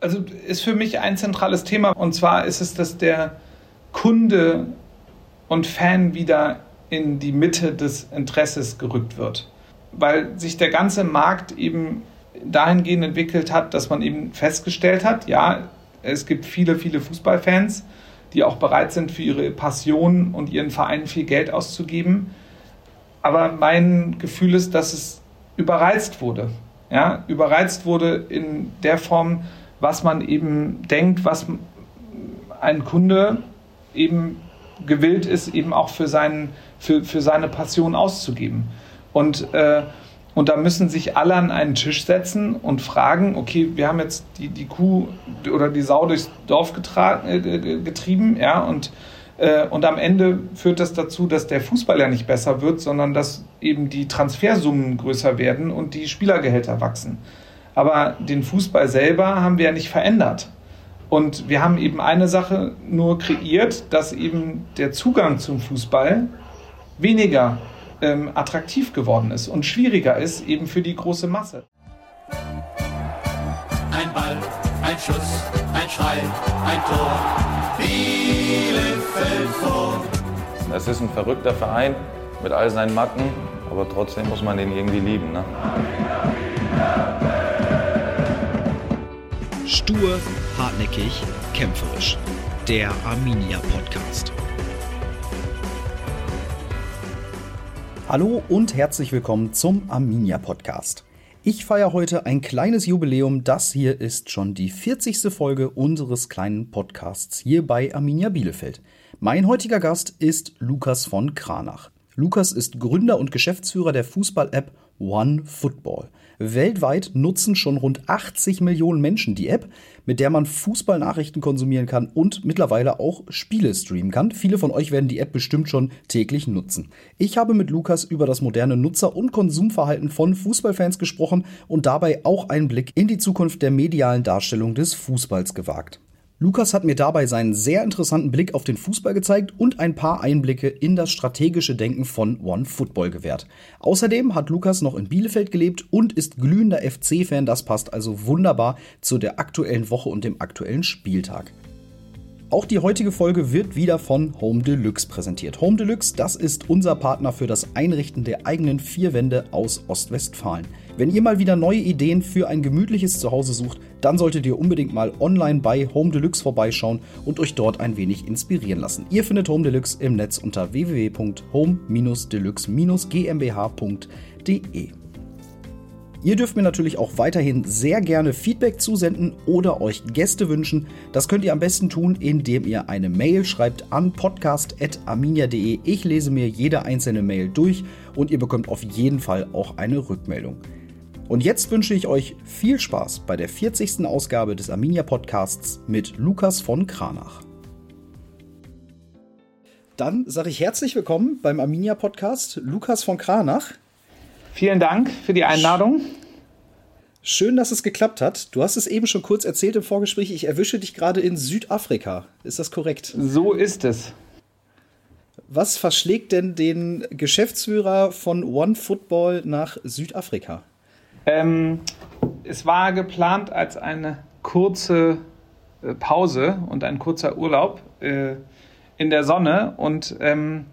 Also ist für mich ein zentrales Thema und zwar ist es, dass der Kunde und Fan wieder in die Mitte des Interesses gerückt wird. Weil sich der ganze Markt eben dahingehend entwickelt hat, dass man eben festgestellt hat, ja, es gibt viele, viele Fußballfans, die auch bereit sind, für ihre Passion und ihren Verein viel Geld auszugeben. Aber mein Gefühl ist, dass es überreizt wurde. Ja, überreizt wurde in der Form, was man eben denkt, was ein Kunde eben gewillt ist, eben auch für, seinen, für, für seine Passion auszugeben. Und, äh, und da müssen sich alle an einen Tisch setzen und fragen, okay, wir haben jetzt die, die Kuh oder die Sau durchs Dorf äh, getrieben, ja, und, äh, und am Ende führt das dazu, dass der Fußball ja nicht besser wird, sondern dass eben die Transfersummen größer werden und die Spielergehälter wachsen. Aber den Fußball selber haben wir ja nicht verändert. Und wir haben eben eine Sache nur kreiert, dass eben der Zugang zum Fußball weniger ähm, attraktiv geworden ist und schwieriger ist eben für die große Masse. Ein Ball, ein Schuss, ein Schrei, ein Tor. Bielefeld vor. Es ist ein verrückter Verein mit all seinen Macken, aber trotzdem muss man den irgendwie lieben. Ne? Stur, hartnäckig, kämpferisch. Der Arminia Podcast. Hallo und herzlich willkommen zum Arminia Podcast. Ich feiere heute ein kleines Jubiläum. Das hier ist schon die 40. Folge unseres kleinen Podcasts hier bei Arminia Bielefeld. Mein heutiger Gast ist Lukas von Kranach. Lukas ist Gründer und Geschäftsführer der Fußball-App One Football. Weltweit nutzen schon rund 80 Millionen Menschen die App, mit der man Fußballnachrichten konsumieren kann und mittlerweile auch Spiele streamen kann. Viele von euch werden die App bestimmt schon täglich nutzen. Ich habe mit Lukas über das moderne Nutzer- und Konsumverhalten von Fußballfans gesprochen und dabei auch einen Blick in die Zukunft der medialen Darstellung des Fußballs gewagt. Lukas hat mir dabei seinen sehr interessanten Blick auf den Fußball gezeigt und ein paar Einblicke in das strategische Denken von One Football gewährt. Außerdem hat Lukas noch in Bielefeld gelebt und ist glühender FC-Fan. Das passt also wunderbar zu der aktuellen Woche und dem aktuellen Spieltag. Auch die heutige Folge wird wieder von Home Deluxe präsentiert. Home Deluxe, das ist unser Partner für das Einrichten der eigenen vier Wände aus Ostwestfalen. Wenn ihr mal wieder neue Ideen für ein gemütliches Zuhause sucht, dann solltet ihr unbedingt mal online bei Home Deluxe vorbeischauen und euch dort ein wenig inspirieren lassen. Ihr findet Home Deluxe im Netz unter www.home-deluxe-gmbh.de. Ihr dürft mir natürlich auch weiterhin sehr gerne Feedback zusenden oder euch Gäste wünschen. Das könnt ihr am besten tun, indem ihr eine Mail schreibt an podcast.arminia.de. Ich lese mir jede einzelne Mail durch und ihr bekommt auf jeden Fall auch eine Rückmeldung. Und jetzt wünsche ich euch viel Spaß bei der 40. Ausgabe des Arminia Podcasts mit Lukas von Kranach. Dann sage ich herzlich willkommen beim Arminia Podcast, Lukas von Kranach. Vielen Dank für die Einladung. Schön, dass es geklappt hat. Du hast es eben schon kurz erzählt im Vorgespräch. Ich erwische dich gerade in Südafrika. Ist das korrekt? So ist es. Was verschlägt denn den Geschäftsführer von One Football nach Südafrika? Ähm, es war geplant als eine kurze äh, Pause und ein kurzer Urlaub äh, in der Sonne und ähm,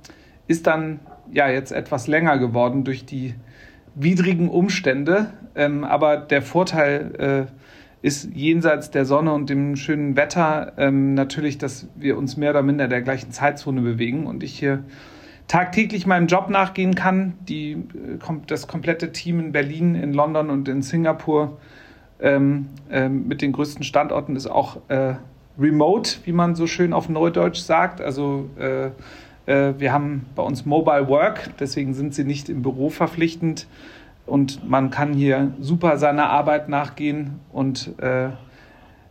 ist dann ja jetzt etwas länger geworden durch die widrigen Umstände. Ähm, aber der Vorteil äh, ist jenseits der Sonne und dem schönen Wetter ähm, natürlich, dass wir uns mehr oder minder in der gleichen Zeitzone bewegen und ich hier tagtäglich meinem Job nachgehen kann. Die, äh, das komplette Team in Berlin, in London und in Singapur ähm, ähm, mit den größten Standorten ist auch äh, remote, wie man so schön auf Neudeutsch sagt. Also äh, äh, wir haben bei uns Mobile Work, deswegen sind sie nicht im Büro verpflichtend und man kann hier super seiner Arbeit nachgehen und äh,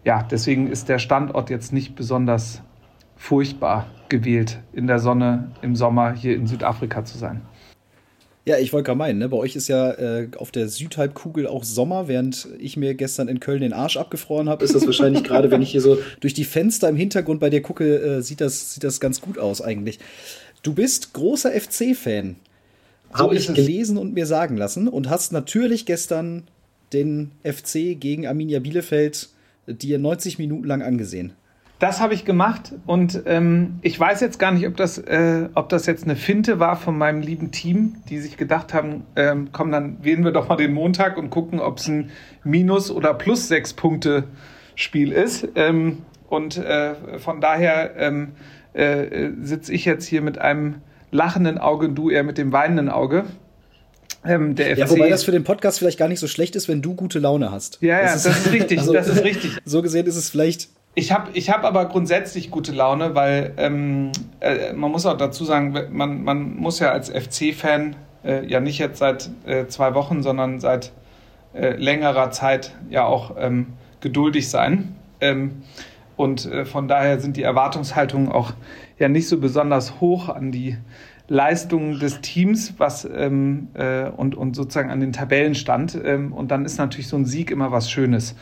ja, deswegen ist der Standort jetzt nicht besonders furchtbar gewählt, in der Sonne im Sommer hier in Südafrika zu sein. Ja, ich wollte gerade meinen, ne? bei euch ist ja äh, auf der Südhalbkugel auch Sommer, während ich mir gestern in Köln den Arsch abgefroren habe, ist das wahrscheinlich gerade, wenn ich hier so durch die Fenster im Hintergrund bei dir gucke, äh, sieht, das, sieht das ganz gut aus eigentlich. Du bist großer FC-Fan, so habe ich gelesen und mir sagen lassen und hast natürlich gestern den FC gegen Arminia Bielefeld dir 90 Minuten lang angesehen. Das habe ich gemacht und ähm, ich weiß jetzt gar nicht, ob das, äh, ob das jetzt eine Finte war von meinem lieben Team, die sich gedacht haben, ähm, komm, dann wählen wir doch mal den Montag und gucken, ob es ein Minus- oder Plus sechs Punkte Spiel ist. Ähm, und äh, von daher ähm, äh, sitze ich jetzt hier mit einem lachenden Auge und du eher mit dem weinenden Auge. Ähm, ja, wobei das für den Podcast vielleicht gar nicht so schlecht ist, wenn du gute Laune hast. Ja, ja, das, das ist, ist richtig. Also, das ist richtig. So gesehen ist es vielleicht ich habe ich hab aber grundsätzlich gute Laune, weil ähm, äh, man muss auch dazu sagen, man, man muss ja als FC-Fan äh, ja nicht jetzt seit äh, zwei Wochen, sondern seit äh, längerer Zeit ja auch ähm, geduldig sein. Ähm, und äh, von daher sind die Erwartungshaltungen auch ja nicht so besonders hoch an die Leistungen des Teams was, ähm, äh, und, und sozusagen an den Tabellenstand. Ähm, und dann ist natürlich so ein Sieg immer was Schönes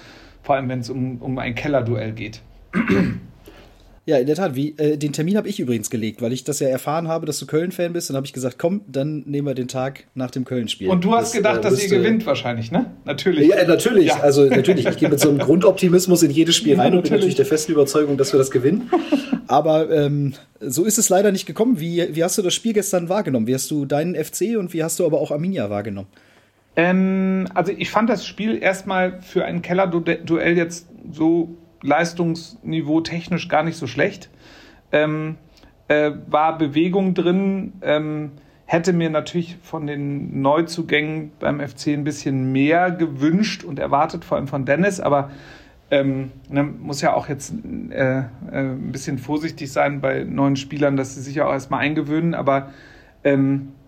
vor allem wenn es um, um ein Kellerduell geht. Ja, in der Tat. Wie, äh, den Termin habe ich übrigens gelegt, weil ich das ja erfahren habe, dass du Köln-Fan bist. Dann habe ich gesagt, komm, dann nehmen wir den Tag nach dem Köln-Spiel. Und du hast das, gedacht, äh, dass ihr gewinnt wahrscheinlich, ne? Natürlich. Ja, natürlich. Ja. Also natürlich. Ich gehe mit so einem Grundoptimismus in jedes Spiel rein ja, und bin natürlich der festen Überzeugung, dass wir das gewinnen. Aber ähm, so ist es leider nicht gekommen. Wie, wie hast du das Spiel gestern wahrgenommen? Wie hast du deinen FC und wie hast du aber auch Arminia wahrgenommen? Ähm, also ich fand das Spiel erstmal für ein Keller-Duell jetzt so Leistungsniveau technisch gar nicht so schlecht. Ähm, äh, war Bewegung drin, ähm, hätte mir natürlich von den Neuzugängen beim FC ein bisschen mehr gewünscht und erwartet, vor allem von Dennis, aber ähm, ne, muss ja auch jetzt äh, äh, ein bisschen vorsichtig sein bei neuen Spielern, dass sie sich auch erstmal eingewöhnen, aber ähm, äh,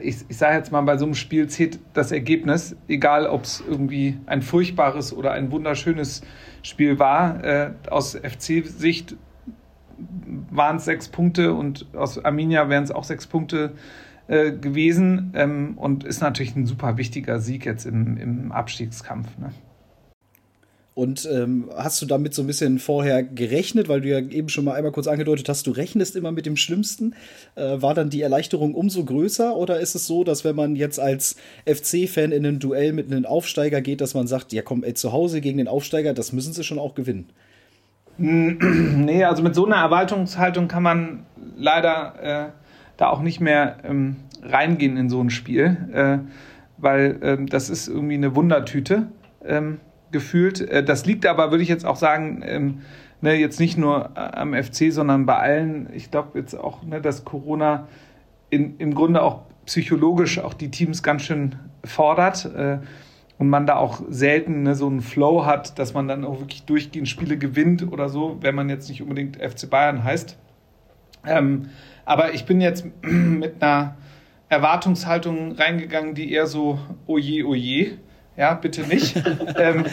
ich, ich sage jetzt mal, bei so einem Spiel zählt das Ergebnis, egal ob es irgendwie ein furchtbares oder ein wunderschönes Spiel war. Äh, aus FC-Sicht waren es sechs Punkte und aus Arminia wären es auch sechs Punkte äh, gewesen ähm, und ist natürlich ein super wichtiger Sieg jetzt im, im Abstiegskampf. Ne? Und ähm, hast du damit so ein bisschen vorher gerechnet, weil du ja eben schon mal einmal kurz angedeutet hast, du rechnest immer mit dem Schlimmsten. Äh, war dann die Erleichterung umso größer oder ist es so, dass wenn man jetzt als FC-Fan in ein Duell mit einem Aufsteiger geht, dass man sagt, ja komm, ey, zu Hause gegen den Aufsteiger, das müssen sie schon auch gewinnen? Nee, also mit so einer Erwartungshaltung kann man leider äh, da auch nicht mehr ähm, reingehen in so ein Spiel, äh, weil ähm, das ist irgendwie eine Wundertüte. Ähm, gefühlt. Äh, das liegt aber, würde ich jetzt auch sagen, ähm, ne, jetzt nicht nur äh, am FC, sondern bei allen. Ich glaube jetzt auch, ne, dass Corona in, im Grunde auch psychologisch auch die Teams ganz schön fordert äh, und man da auch selten ne, so einen Flow hat, dass man dann auch wirklich durchgehend Spiele gewinnt oder so, wenn man jetzt nicht unbedingt FC Bayern heißt. Ähm, aber ich bin jetzt mit einer Erwartungshaltung reingegangen, die eher so oje, oje ja, bitte nicht. ähm,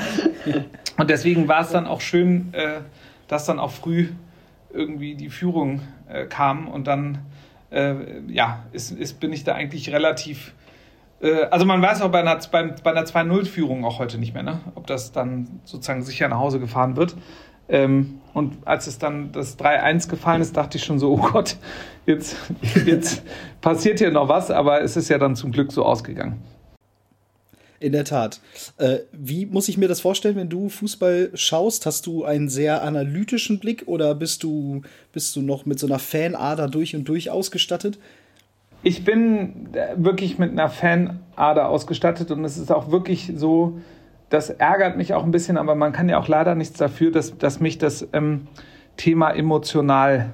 und deswegen war es dann auch schön, äh, dass dann auch früh irgendwie die Führung äh, kam und dann äh, ja, ist, ist, bin ich da eigentlich relativ. Äh, also man weiß auch bei einer, bei, bei einer 2-0-Führung auch heute nicht mehr, ne? ob das dann sozusagen sicher nach Hause gefahren wird. Ähm, und als es dann das 3-1 gefallen ist, dachte ich schon so, oh Gott, jetzt, jetzt passiert hier noch was, aber es ist ja dann zum Glück so ausgegangen. In der Tat. Äh, wie muss ich mir das vorstellen, wenn du Fußball schaust? Hast du einen sehr analytischen Blick oder bist du, bist du noch mit so einer Fanader durch und durch ausgestattet? Ich bin wirklich mit einer Fanader ausgestattet und es ist auch wirklich so, das ärgert mich auch ein bisschen, aber man kann ja auch leider nichts dafür, dass, dass mich das ähm, Thema emotional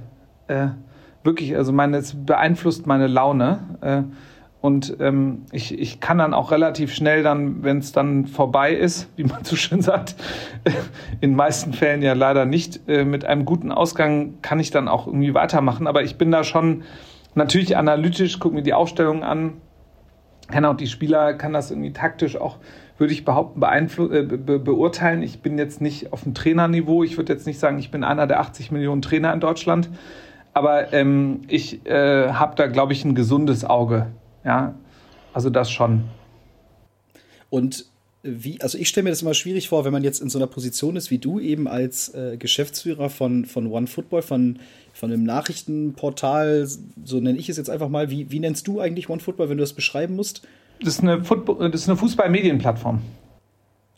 äh, wirklich, also meine, es beeinflusst meine Laune. Äh, und ähm, ich, ich kann dann auch relativ schnell dann, wenn es dann vorbei ist, wie man so schön sagt, in meisten Fällen ja leider nicht, äh, mit einem guten Ausgang kann ich dann auch irgendwie weitermachen. Aber ich bin da schon natürlich analytisch, gucke mir die Aufstellung an, kann auch die Spieler, kann das irgendwie taktisch auch, würde ich behaupten, äh, be beurteilen. Ich bin jetzt nicht auf dem Trainerniveau. Ich würde jetzt nicht sagen, ich bin einer der 80 Millionen Trainer in Deutschland. Aber ähm, ich äh, habe da, glaube ich, ein gesundes Auge ja, also das schon. Und wie, also ich stelle mir das immer schwierig vor, wenn man jetzt in so einer Position ist wie du, eben als äh, Geschäftsführer von, von OneFootball, von, von einem Nachrichtenportal, so nenne ich es jetzt einfach mal. Wie, wie nennst du eigentlich OneFootball, wenn du das beschreiben musst? Das ist eine, Football, das ist eine Fußball-Medienplattform.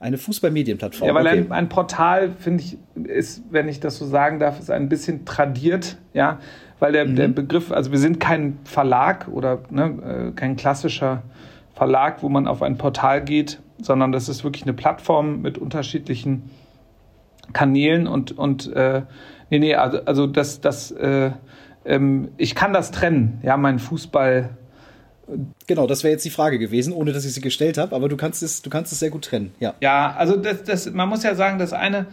Eine Fußballmedienplattform. Ja, weil okay. ein, ein, Portal, finde ich, ist, wenn ich das so sagen darf, ist ein bisschen tradiert, ja, weil der, mhm. der Begriff, also wir sind kein Verlag oder ne, äh, kein klassischer Verlag, wo man auf ein Portal geht, sondern das ist wirklich eine Plattform mit unterschiedlichen Kanälen und, und äh, nee, nee, also, also das, das, äh, ähm, ich kann das trennen, ja, mein Fußball Genau, das wäre jetzt die Frage gewesen, ohne dass ich sie gestellt habe, aber du kannst es, du kannst es sehr gut trennen, ja. Ja, also das, das, man muss ja sagen, das eine,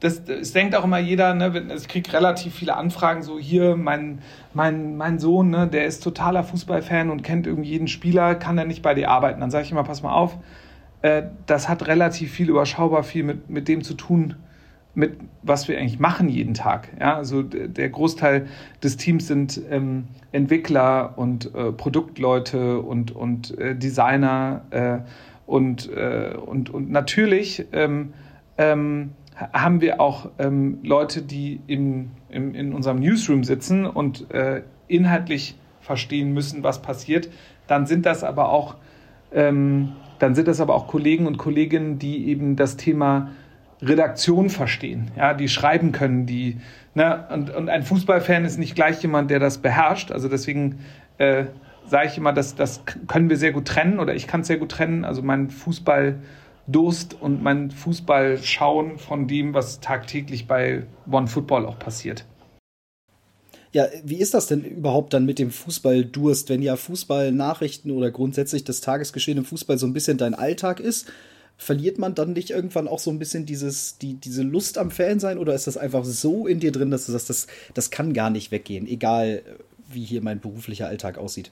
das, das denkt auch immer jeder, ne, ich kriege relativ viele Anfragen, so hier, mein, mein, mein Sohn, ne, der ist totaler Fußballfan und kennt irgendwie jeden Spieler, kann er nicht bei dir arbeiten? Dann sage ich immer, pass mal auf, äh, das hat relativ viel überschaubar viel mit, mit dem zu tun, mit was wir eigentlich machen jeden Tag. Ja, also der Großteil des Teams sind ähm, Entwickler und äh, Produktleute und, und äh, Designer äh, und, äh, und, und natürlich ähm, ähm, haben wir auch ähm, Leute, die in, in, in unserem Newsroom sitzen und äh, inhaltlich verstehen müssen, was passiert. Dann sind das aber auch ähm, dann sind das aber auch Kollegen und Kolleginnen, die eben das Thema Redaktion verstehen, ja, die schreiben können, die, ne, und, und ein Fußballfan ist nicht gleich jemand, der das beherrscht. Also deswegen äh, sage ich immer, dass das können wir sehr gut trennen oder ich kann es sehr gut trennen. Also mein Fußballdurst und mein Fußballschauen von dem, was tagtäglich bei One Football auch passiert. Ja, wie ist das denn überhaupt dann mit dem Fußballdurst, wenn ja Fußballnachrichten oder grundsätzlich das Tagesgeschehen im Fußball so ein bisschen dein Alltag ist? Verliert man dann nicht irgendwann auch so ein bisschen dieses, die, diese Lust am Fan sein oder ist das einfach so in dir drin, dass du sagst, das, das kann gar nicht weggehen, egal wie hier mein beruflicher Alltag aussieht?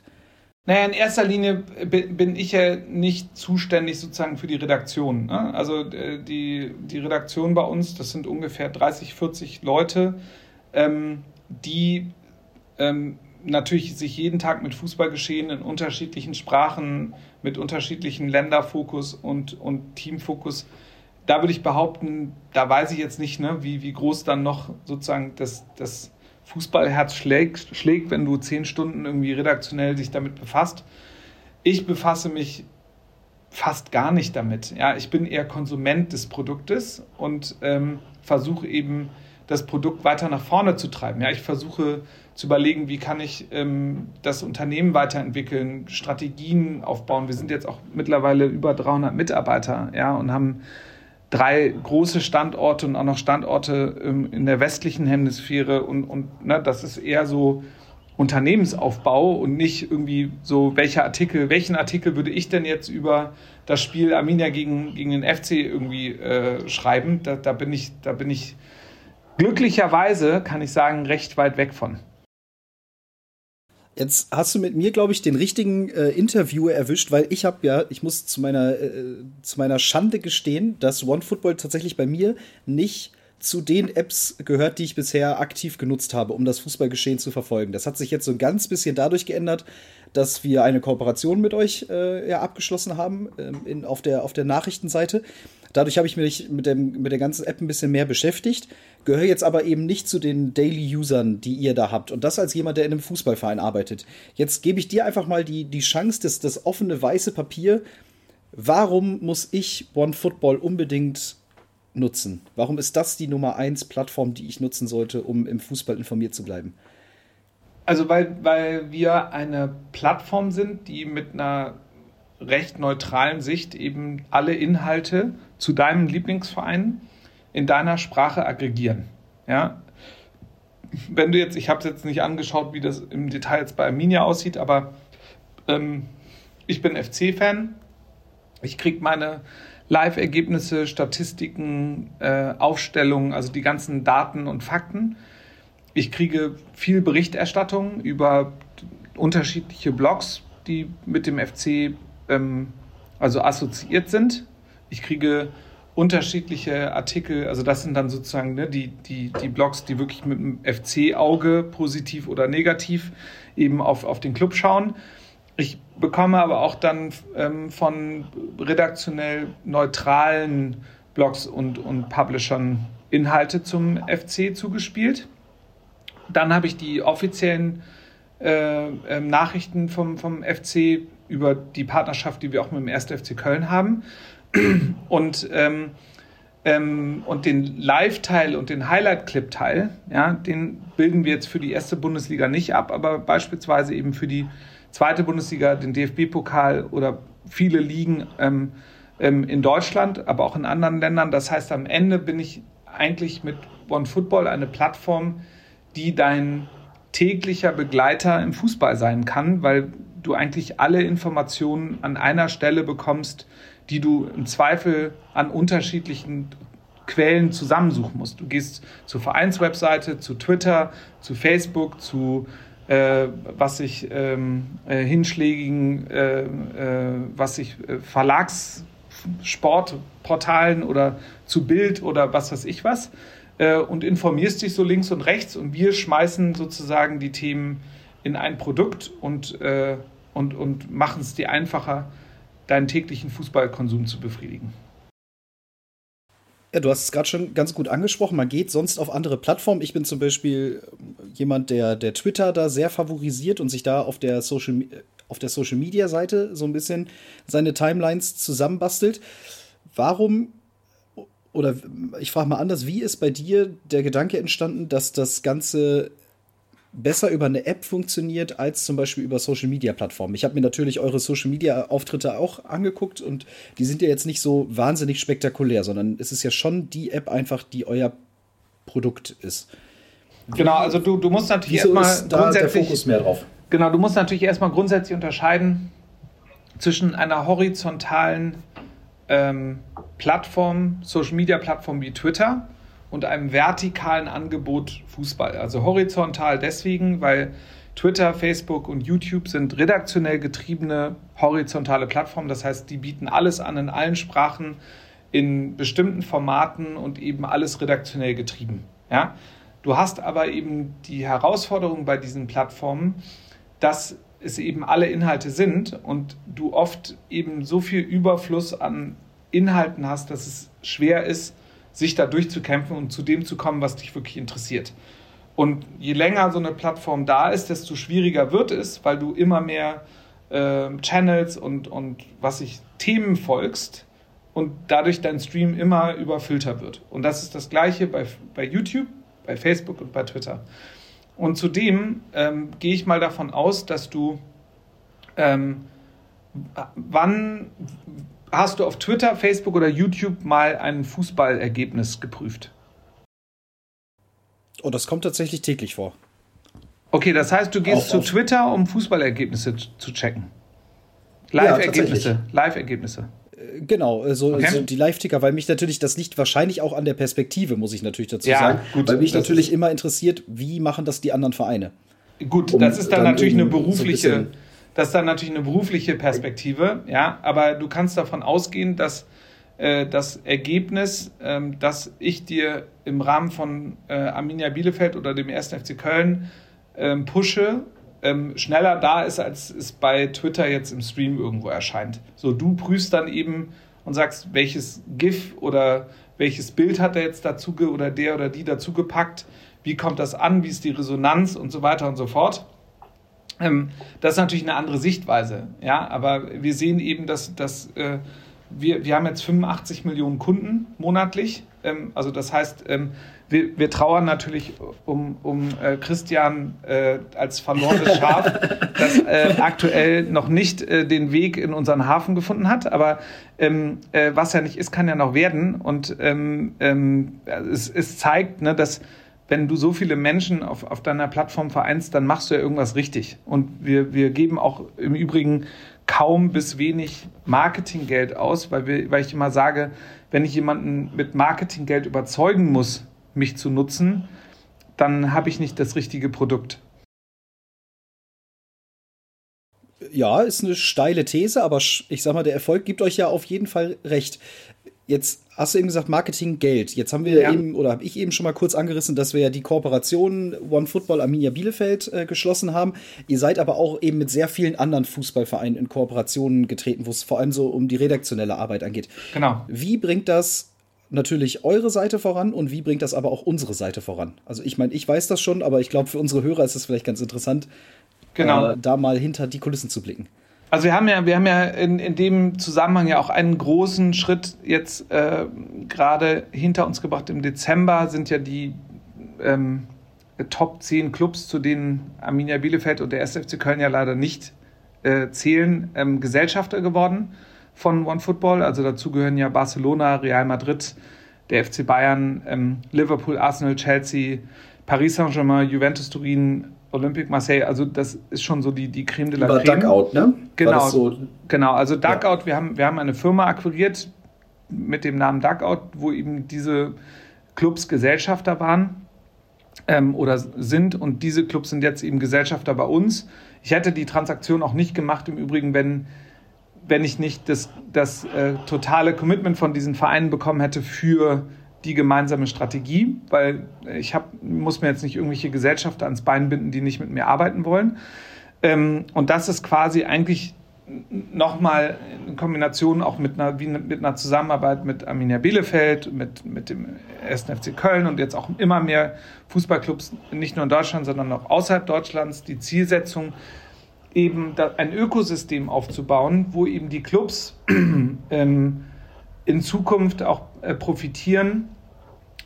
Naja, in erster Linie bin ich ja nicht zuständig sozusagen für die Redaktion. Ne? Also äh, die, die Redaktion bei uns, das sind ungefähr 30, 40 Leute, ähm, die ähm, natürlich sich jeden Tag mit Fußballgeschehen in unterschiedlichen Sprachen, mit unterschiedlichen Länderfokus und, und Teamfokus. Da würde ich behaupten, da weiß ich jetzt nicht, ne, wie, wie groß dann noch sozusagen das, das Fußballherz schlägt, schlägt, wenn du zehn Stunden irgendwie redaktionell dich damit befasst. Ich befasse mich fast gar nicht damit. Ja, ich bin eher Konsument des Produktes und ähm, versuche eben das Produkt weiter nach vorne zu treiben. Ja, ich versuche zu überlegen, wie kann ich ähm, das Unternehmen weiterentwickeln, Strategien aufbauen. Wir sind jetzt auch mittlerweile über 300 Mitarbeiter ja, und haben drei große Standorte und auch noch Standorte ähm, in der westlichen Hemisphäre. Und, und ne, das ist eher so Unternehmensaufbau und nicht irgendwie so, welcher Artikel, welchen Artikel würde ich denn jetzt über das Spiel Arminia gegen, gegen den FC irgendwie äh, schreiben. Da, da, bin ich, da bin ich glücklicherweise, kann ich sagen, recht weit weg von. Jetzt hast du mit mir, glaube ich, den richtigen äh, Interviewer erwischt, weil ich habe ja, ich muss zu meiner, äh, zu meiner Schande gestehen, dass OneFootball tatsächlich bei mir nicht zu den Apps gehört, die ich bisher aktiv genutzt habe, um das Fußballgeschehen zu verfolgen. Das hat sich jetzt so ein ganz bisschen dadurch geändert, dass wir eine Kooperation mit euch äh, ja, abgeschlossen haben ähm, in, auf, der, auf der Nachrichtenseite. Dadurch habe ich mich mit, dem, mit der ganzen App ein bisschen mehr beschäftigt, gehöre jetzt aber eben nicht zu den Daily-Usern, die ihr da habt. Und das als jemand, der in einem Fußballverein arbeitet. Jetzt gebe ich dir einfach mal die, die Chance, das, das offene weiße Papier. Warum muss ich OneFootball unbedingt nutzen? Warum ist das die Nummer 1 Plattform, die ich nutzen sollte, um im Fußball informiert zu bleiben? Also weil, weil wir eine Plattform sind, die mit einer recht neutralen Sicht eben alle Inhalte zu deinem Lieblingsverein in deiner Sprache aggregieren. Ja? Wenn du jetzt, ich habe es jetzt nicht angeschaut, wie das im Detail jetzt bei Arminia aussieht, aber ähm, ich bin FC-Fan. Ich kriege meine Live-Ergebnisse, Statistiken, äh, Aufstellungen, also die ganzen Daten und Fakten. Ich kriege viel Berichterstattung über unterschiedliche Blogs, die mit dem FC ähm, also assoziiert sind. Ich kriege unterschiedliche Artikel, also das sind dann sozusagen ne, die, die, die Blogs, die wirklich mit dem FC-Auge positiv oder negativ eben auf, auf den Club schauen. Ich bekomme aber auch dann ähm, von redaktionell neutralen Blogs und, und Publishern Inhalte zum FC zugespielt. Dann habe ich die offiziellen äh, äh, Nachrichten vom, vom FC über die Partnerschaft, die wir auch mit dem 1. FC Köln haben. und, ähm, ähm, und den Live-Teil und den Highlight-Clip-Teil, ja, den bilden wir jetzt für die erste Bundesliga nicht ab, aber beispielsweise eben für die zweite Bundesliga, den DFB-Pokal oder viele Ligen ähm, ähm, in Deutschland, aber auch in anderen Ländern. Das heißt, am Ende bin ich eigentlich mit OneFootball eine Plattform, die dein täglicher Begleiter im Fußball sein kann, weil du eigentlich alle Informationen an einer Stelle bekommst, die du im Zweifel an unterschiedlichen Quellen zusammensuchen musst. Du gehst zur Vereinswebseite, zu Twitter, zu Facebook, zu äh, was sich ähm, äh, hinschlägigen, äh, äh was sich äh, Verlagssportportalen oder zu Bild oder was weiß ich was äh, und informierst dich so links und rechts und wir schmeißen sozusagen die Themen in ein Produkt und, und, und machen es dir einfacher, deinen täglichen Fußballkonsum zu befriedigen. Ja, du hast es gerade schon ganz gut angesprochen. Man geht sonst auf andere Plattformen. Ich bin zum Beispiel jemand, der, der Twitter da sehr favorisiert und sich da auf der Social, auf der Social Media Seite so ein bisschen seine Timelines zusammenbastelt. Warum oder ich frage mal anders, wie ist bei dir der Gedanke entstanden, dass das Ganze besser über eine App funktioniert als zum Beispiel über Social Media Plattformen. Ich habe mir natürlich eure Social Media Auftritte auch angeguckt und die sind ja jetzt nicht so wahnsinnig spektakulär, sondern es ist ja schon die App einfach, die euer Produkt ist. Genau, also du, du musst natürlich erstmal grundsätzlich. Der Fokus mehr drauf. Genau, du musst natürlich erstmal grundsätzlich unterscheiden zwischen einer horizontalen ähm, Plattform, Social Media Plattform wie Twitter und einem vertikalen Angebot Fußball. Also horizontal deswegen, weil Twitter, Facebook und YouTube sind redaktionell getriebene horizontale Plattformen. Das heißt, die bieten alles an in allen Sprachen, in bestimmten Formaten und eben alles redaktionell getrieben. Ja? Du hast aber eben die Herausforderung bei diesen Plattformen, dass es eben alle Inhalte sind und du oft eben so viel Überfluss an Inhalten hast, dass es schwer ist, sich da durchzukämpfen und zu dem zu kommen, was dich wirklich interessiert. Und je länger so eine Plattform da ist, desto schwieriger wird es, weil du immer mehr äh, Channels und, und was ich Themen folgst und dadurch dein Stream immer überfilter wird. Und das ist das Gleiche bei, bei YouTube, bei Facebook und bei Twitter. Und zudem ähm, gehe ich mal davon aus, dass du ähm, wann Hast du auf Twitter, Facebook oder YouTube mal ein Fußballergebnis geprüft? Oh, das kommt tatsächlich täglich vor. Okay, das heißt, du gehst auf, zu auf Twitter, um Fußballergebnisse zu checken. Live-Ergebnisse. Ja, Live-Ergebnisse. Äh, genau, so, okay. so die Live-Ticker, weil mich natürlich, das liegt wahrscheinlich auch an der Perspektive, muss ich natürlich dazu ja, sagen. Gut, weil mich natürlich immer interessiert, wie machen das die anderen Vereine? Gut, um das ist dann, dann natürlich eine berufliche, so das ist dann natürlich eine berufliche Perspektive, ja, aber du kannst davon ausgehen, dass äh, das Ergebnis, ähm, das ich dir im Rahmen von äh, Arminia Bielefeld oder dem 1. FC Köln ähm, pushe, ähm, schneller da ist, als es bei Twitter jetzt im Stream irgendwo erscheint. So, du prüfst dann eben und sagst, welches GIF oder welches Bild hat er jetzt dazu oder der oder die dazu gepackt, wie kommt das an, wie ist die Resonanz und so weiter und so fort. Ähm, das ist natürlich eine andere Sichtweise, ja, aber wir sehen eben, dass, dass äh, wir, wir haben jetzt 85 Millionen Kunden monatlich. Ähm, also das heißt, ähm, wir, wir trauern natürlich um, um äh, Christian äh, als verlorenes Schaf, das äh, aktuell noch nicht äh, den Weg in unseren Hafen gefunden hat. Aber ähm, äh, was ja nicht ist, kann ja noch werden. Und ähm, ähm, es, es zeigt, ne, dass wenn du so viele Menschen auf, auf deiner Plattform vereinst, dann machst du ja irgendwas richtig. Und wir, wir geben auch im Übrigen kaum bis wenig Marketinggeld aus, weil, wir, weil ich immer sage, wenn ich jemanden mit Marketinggeld überzeugen muss, mich zu nutzen, dann habe ich nicht das richtige Produkt. Ja, ist eine steile These, aber ich sag mal, der Erfolg gibt euch ja auf jeden Fall recht. Jetzt hast du eben gesagt, Marketing, Geld. Jetzt haben wir ja. eben, oder habe ich eben schon mal kurz angerissen, dass wir ja die Kooperation One Football Arminia Bielefeld äh, geschlossen haben. Ihr seid aber auch eben mit sehr vielen anderen Fußballvereinen in Kooperationen getreten, wo es vor allem so um die redaktionelle Arbeit angeht. Genau. Wie bringt das natürlich eure Seite voran und wie bringt das aber auch unsere Seite voran? Also ich meine, ich weiß das schon, aber ich glaube, für unsere Hörer ist es vielleicht ganz interessant, genau. äh, da mal hinter die Kulissen zu blicken. Also wir haben ja, wir haben ja in, in dem Zusammenhang ja auch einen großen Schritt jetzt äh, gerade hinter uns gebracht. Im Dezember sind ja die ähm, Top 10 Clubs, zu denen Arminia Bielefeld und der SFC Köln ja leider nicht äh, zählen, ähm, Gesellschafter geworden von OneFootball. Also dazu gehören ja Barcelona, Real Madrid, der FC Bayern, ähm, Liverpool, Arsenal, Chelsea, Paris Saint-Germain, Juventus Turin, Olympique Marseille. Also das ist schon so die, die Creme de la Über Creme. Duckout, ne? Genau, so? genau. Also Duckout, wir, haben, wir haben eine Firma akquiriert mit dem Namen Duckout, wo eben diese Clubs Gesellschafter waren ähm, oder sind und diese Clubs sind jetzt eben Gesellschafter bei uns. Ich hätte die Transaktion auch nicht gemacht, im Übrigen, wenn, wenn ich nicht das, das äh, totale Commitment von diesen Vereinen bekommen hätte für die gemeinsame Strategie, weil ich hab, muss mir jetzt nicht irgendwelche Gesellschafter ans Bein binden, die nicht mit mir arbeiten wollen. Ähm, und das ist quasi eigentlich nochmal in Kombination auch mit einer, mit einer Zusammenarbeit mit Arminia Bielefeld, mit, mit dem 1. FC Köln und jetzt auch immer mehr Fußballclubs, nicht nur in Deutschland, sondern auch außerhalb Deutschlands, die Zielsetzung, eben ein Ökosystem aufzubauen, wo eben die Clubs ähm, in Zukunft auch äh, profitieren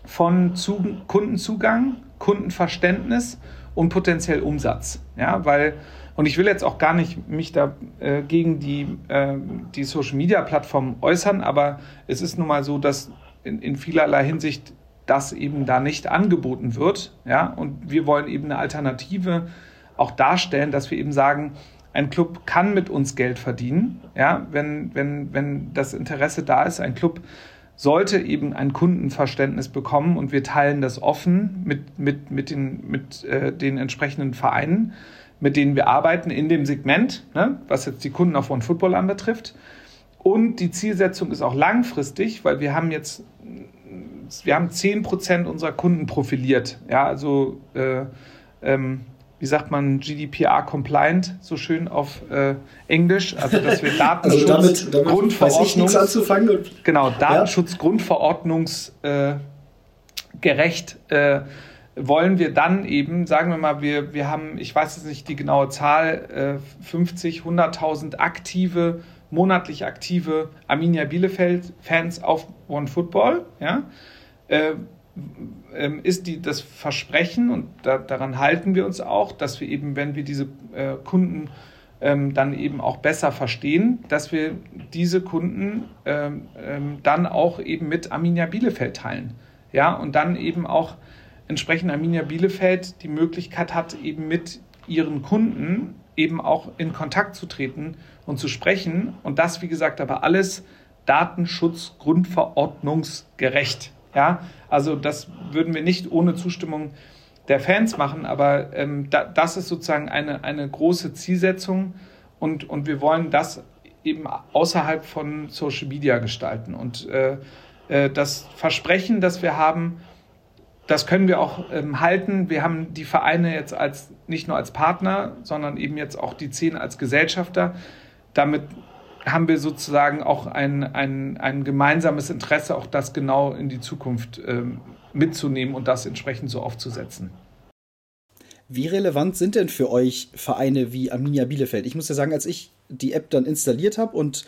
von Zu Kundenzugang, Kundenverständnis und potenziell Umsatz. Ja, weil und ich will jetzt auch gar nicht mich da äh, gegen die, äh, die Social Media Plattform äußern, aber es ist nun mal so, dass in, in vielerlei Hinsicht das eben da nicht angeboten wird. Ja? Und wir wollen eben eine Alternative auch darstellen, dass wir eben sagen, ein Club kann mit uns Geld verdienen, ja? wenn, wenn, wenn das Interesse da ist. Ein Club sollte eben ein Kundenverständnis bekommen und wir teilen das offen mit, mit, mit, den, mit äh, den entsprechenden Vereinen mit denen wir arbeiten in dem Segment, ne, was jetzt die Kunden auf OneFootball anbetrifft. Und die Zielsetzung ist auch langfristig, weil wir haben jetzt, wir haben 10% unserer Kunden profiliert. Ja, also, äh, ähm, wie sagt man, GDPR-compliant, so schön auf äh, Englisch. Also, dass wir Datenschutz, also damit, damit Grundverordnungs, anzufangen. Genau, Datenschutz, ja. Grundverordnungsgerecht äh, wollen wir dann eben, sagen wir mal, wir, wir haben, ich weiß jetzt nicht die genaue Zahl, 50, 100.000 aktive, monatlich aktive Arminia Bielefeld-Fans auf OneFootball, ja, äh, ist die, das Versprechen, und da, daran halten wir uns auch, dass wir eben, wenn wir diese äh, Kunden ähm, dann eben auch besser verstehen, dass wir diese Kunden ähm, ähm, dann auch eben mit Arminia Bielefeld teilen. Ja, und dann eben auch entsprechend Arminia Bielefeld die Möglichkeit hat, eben mit ihren Kunden eben auch in Kontakt zu treten und zu sprechen. Und das, wie gesagt, aber alles Datenschutzgrundverordnungsgerecht. Ja, also das würden wir nicht ohne Zustimmung der Fans machen, aber ähm, da, das ist sozusagen eine, eine große Zielsetzung und, und wir wollen das eben außerhalb von Social Media gestalten. Und äh, äh, das Versprechen, das wir haben, das können wir auch ähm, halten. Wir haben die Vereine jetzt als nicht nur als Partner, sondern eben jetzt auch die zehn als Gesellschafter. Damit haben wir sozusagen auch ein, ein, ein gemeinsames Interesse, auch das genau in die Zukunft ähm, mitzunehmen und das entsprechend so aufzusetzen. Wie relevant sind denn für euch Vereine wie Arminia Bielefeld? Ich muss ja sagen, als ich die App dann installiert habe und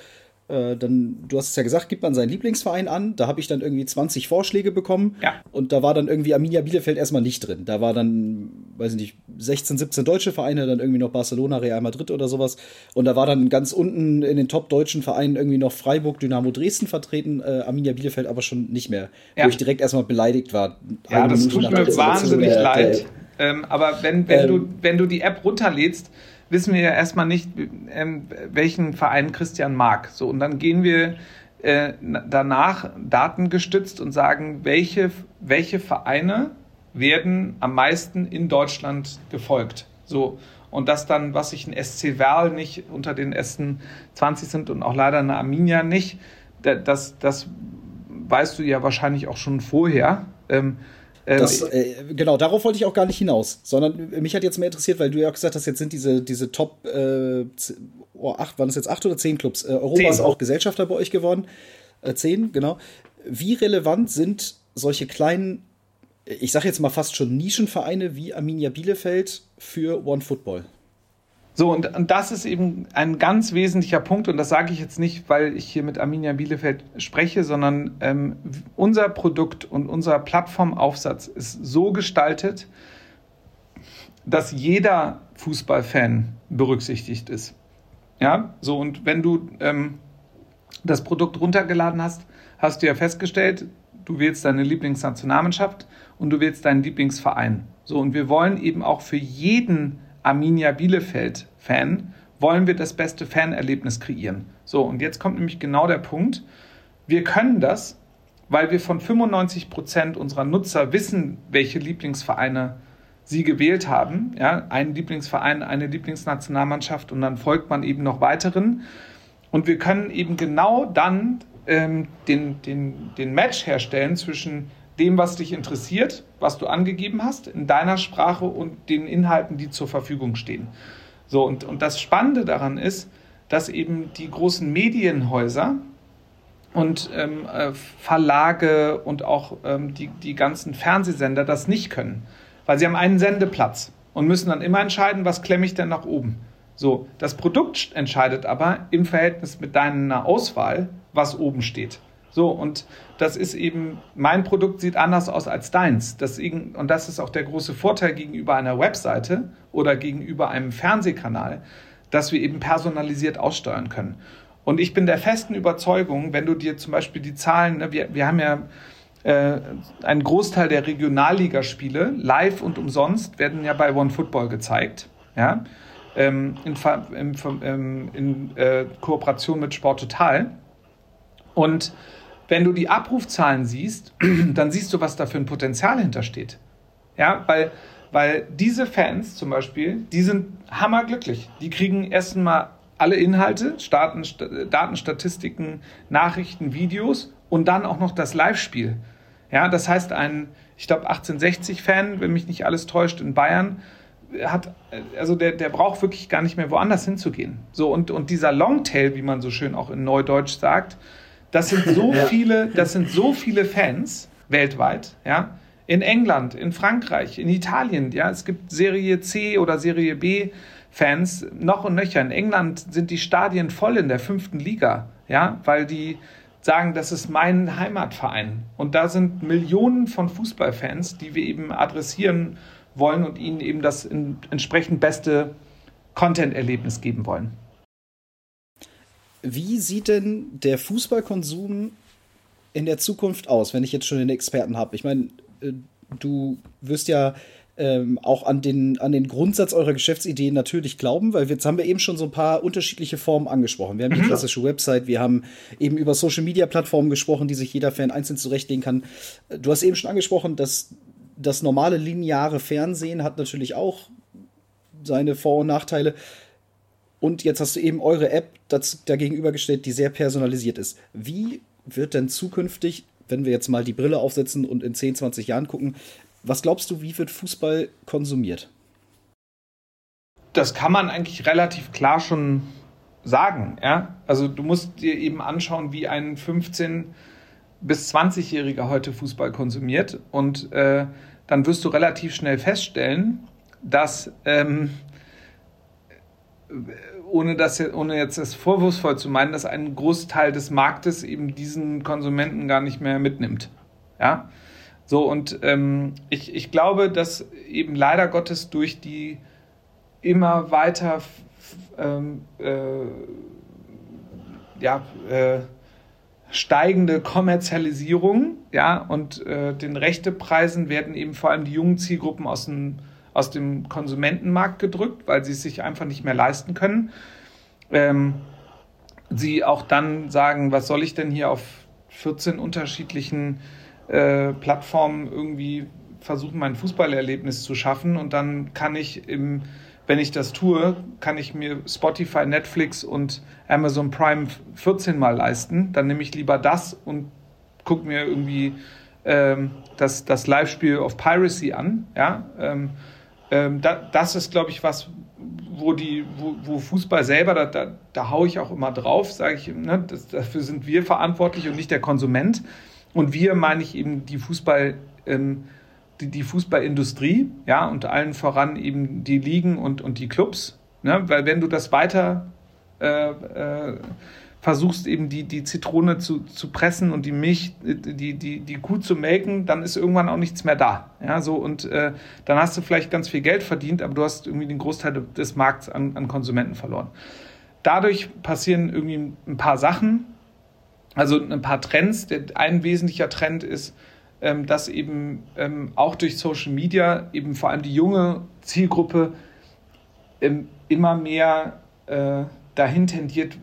äh, dann, du hast es ja gesagt, gibt man seinen Lieblingsverein an. Da habe ich dann irgendwie 20 Vorschläge bekommen. Ja. Und da war dann irgendwie Arminia Bielefeld erstmal nicht drin. Da war dann, weiß ich nicht, 16, 17 deutsche Vereine, dann irgendwie noch Barcelona, Real Madrid oder sowas. Und da war dann ganz unten in den top deutschen Vereinen irgendwie noch Freiburg, Dynamo Dresden vertreten, äh, Arminia Bielefeld aber schon nicht mehr. Ja. Wo ich direkt erstmal beleidigt war. Ja, das tut mir wahnsinnig leid. Ähm, aber wenn, wenn, ähm, du, wenn du die App runterlädst, wissen wir ja erstmal nicht, ähm, welchen Verein Christian mag. So, und dann gehen wir äh, danach datengestützt und sagen, welche, welche Vereine werden am meisten in Deutschland gefolgt. So. Und das dann, was sich ein SC Werl nicht unter den ersten 20 sind und auch leider eine Arminia nicht, das, das weißt du ja wahrscheinlich auch schon vorher. Ähm, das, äh, genau, darauf wollte ich auch gar nicht hinaus, sondern mich hat jetzt mehr interessiert, weil du ja auch gesagt hast, jetzt sind diese, diese Top äh, oh, acht, waren es jetzt acht oder zehn Clubs? Äh, Europa zehn. ist auch Gesellschafter bei euch geworden. Äh, zehn, genau. Wie relevant sind solche kleinen, ich sage jetzt mal fast schon Nischenvereine wie Arminia Bielefeld für One Football? So, und, und das ist eben ein ganz wesentlicher Punkt, und das sage ich jetzt nicht, weil ich hier mit Arminia Bielefeld spreche, sondern ähm, unser Produkt und unser Plattformaufsatz ist so gestaltet, dass jeder Fußballfan berücksichtigt ist. Ja, so, und wenn du ähm, das Produkt runtergeladen hast, hast du ja festgestellt, du wählst deine Lieblingsnationalmannschaft und du wählst deinen Lieblingsverein. So, und wir wollen eben auch für jeden Arminia Bielefeld-Fan, wollen wir das beste Fanerlebnis kreieren. So, und jetzt kommt nämlich genau der Punkt. Wir können das, weil wir von 95 Prozent unserer Nutzer wissen, welche Lieblingsvereine sie gewählt haben. Ja, ein Lieblingsverein, eine Lieblingsnationalmannschaft und dann folgt man eben noch weiteren. Und wir können eben genau dann ähm, den, den, den Match herstellen zwischen dem, was dich interessiert, was du angegeben hast, in deiner Sprache und den Inhalten, die zur Verfügung stehen. So, und, und das Spannende daran ist, dass eben die großen Medienhäuser und ähm, äh, Verlage und auch ähm, die, die ganzen Fernsehsender das nicht können, weil sie haben einen Sendeplatz und müssen dann immer entscheiden, was klemme ich denn nach oben. So, das Produkt entscheidet aber im Verhältnis mit deiner Auswahl, was oben steht. So, und das ist eben, mein Produkt sieht anders aus als deins. Deswegen, und das ist auch der große Vorteil gegenüber einer Webseite oder gegenüber einem Fernsehkanal, dass wir eben personalisiert aussteuern können. Und ich bin der festen Überzeugung, wenn du dir zum Beispiel die Zahlen, ne, wir, wir haben ja äh, einen Großteil der Regionalligaspiele live und umsonst werden ja bei OneFootball gezeigt. Ja? Ähm, in, in, in, in äh, Kooperation mit Sport Total. Und wenn du die Abrufzahlen siehst, dann siehst du, was da für ein Potenzial hintersteht. Ja, weil, weil diese Fans zum Beispiel, die sind hammerglücklich. Die kriegen erstmal alle Inhalte, Daten, Datenstatistiken, Nachrichten, Videos und dann auch noch das Live-Spiel. Ja, das heißt, ein, ich glaube, 1860-Fan, wenn mich nicht alles täuscht, in Bayern, hat, also der, der braucht wirklich gar nicht mehr woanders hinzugehen. So, und, und dieser Longtail, wie man so schön auch in Neudeutsch sagt, das sind so ja. viele, das sind so viele Fans weltweit, ja. In England, in Frankreich, in Italien, ja. Es gibt Serie C oder Serie B Fans noch und nöcher. In England sind die Stadien voll in der fünften Liga, ja, weil die sagen, das ist mein Heimatverein. Und da sind Millionen von Fußballfans, die wir eben adressieren wollen und ihnen eben das entsprechend beste Content-Erlebnis geben wollen. Wie sieht denn der Fußballkonsum in der Zukunft aus, wenn ich jetzt schon den Experten habe? Ich meine, äh, du wirst ja ähm, auch an den, an den Grundsatz eurer Geschäftsideen natürlich glauben, weil jetzt haben wir eben schon so ein paar unterschiedliche Formen angesprochen. Wir haben die mhm. klassische Website, wir haben eben über Social Media Plattformen gesprochen, die sich jeder Fan einzeln zurechtlegen kann. Du hast eben schon angesprochen, dass das normale lineare Fernsehen hat natürlich auch seine Vor- und Nachteile. Und jetzt hast du eben eure App dazu, dagegenübergestellt, die sehr personalisiert ist. Wie wird denn zukünftig, wenn wir jetzt mal die Brille aufsetzen und in 10, 20 Jahren gucken, was glaubst du, wie wird Fußball konsumiert? Das kann man eigentlich relativ klar schon sagen. Ja? Also du musst dir eben anschauen, wie ein 15- bis 20-Jähriger heute Fußball konsumiert. Und äh, dann wirst du relativ schnell feststellen, dass ähm, ohne, das, ohne jetzt das vorwurfsvoll zu meinen, dass ein Großteil des Marktes eben diesen Konsumenten gar nicht mehr mitnimmt. Ja, so und ähm, ich, ich glaube, dass eben leider Gottes durch die immer weiter ähm, äh, ja, äh, steigende Kommerzialisierung, ja, und äh, den Rechtepreisen werden eben vor allem die jungen Zielgruppen aus dem aus dem Konsumentenmarkt gedrückt, weil sie es sich einfach nicht mehr leisten können. Ähm, sie auch dann sagen, was soll ich denn hier auf 14 unterschiedlichen äh, Plattformen irgendwie versuchen, mein Fußballerlebnis zu schaffen und dann kann ich im wenn ich das tue, kann ich mir Spotify, Netflix und Amazon Prime 14 mal leisten. Dann nehme ich lieber das und gucke mir irgendwie ähm, das, das Live-Spiel auf Piracy an. Ja? Ähm, ähm, da, das ist, glaube ich, was, wo, die, wo, wo Fußball selber, da, da, da haue ich auch immer drauf, sage ich, ne, das, dafür sind wir verantwortlich und nicht der Konsument. Und wir meine ich eben die Fußball, ähm, die, die Fußballindustrie, ja, und allen voran eben die Ligen und, und die Clubs, Ne? Weil wenn du das weiter äh, äh, versuchst eben die, die Zitrone zu, zu pressen und die Milch, die, die, die Kuh zu melken, dann ist irgendwann auch nichts mehr da. Ja, so, und äh, dann hast du vielleicht ganz viel Geld verdient, aber du hast irgendwie den Großteil des Markts an, an Konsumenten verloren. Dadurch passieren irgendwie ein paar Sachen, also ein paar Trends. Ein wesentlicher Trend ist, ähm, dass eben ähm, auch durch Social Media eben vor allem die junge Zielgruppe ähm, immer mehr äh, dahin tendiert,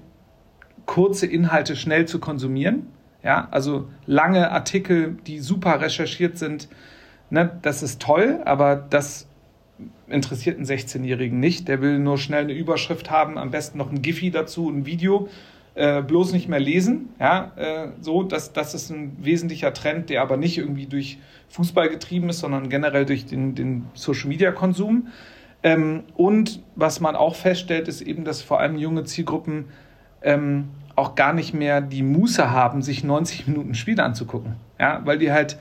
kurze Inhalte schnell zu konsumieren. Ja, also lange Artikel, die super recherchiert sind, ne, das ist toll, aber das interessiert einen 16-Jährigen nicht. Der will nur schnell eine Überschrift haben, am besten noch ein Giphy dazu, ein Video, äh, bloß nicht mehr lesen. Ja, äh, so, das, das ist ein wesentlicher Trend, der aber nicht irgendwie durch Fußball getrieben ist, sondern generell durch den, den Social-Media-Konsum. Ähm, und was man auch feststellt, ist eben, dass vor allem junge Zielgruppen ähm, auch gar nicht mehr die Muße haben, sich 90 Minuten Spiel anzugucken. Ja, weil die halt,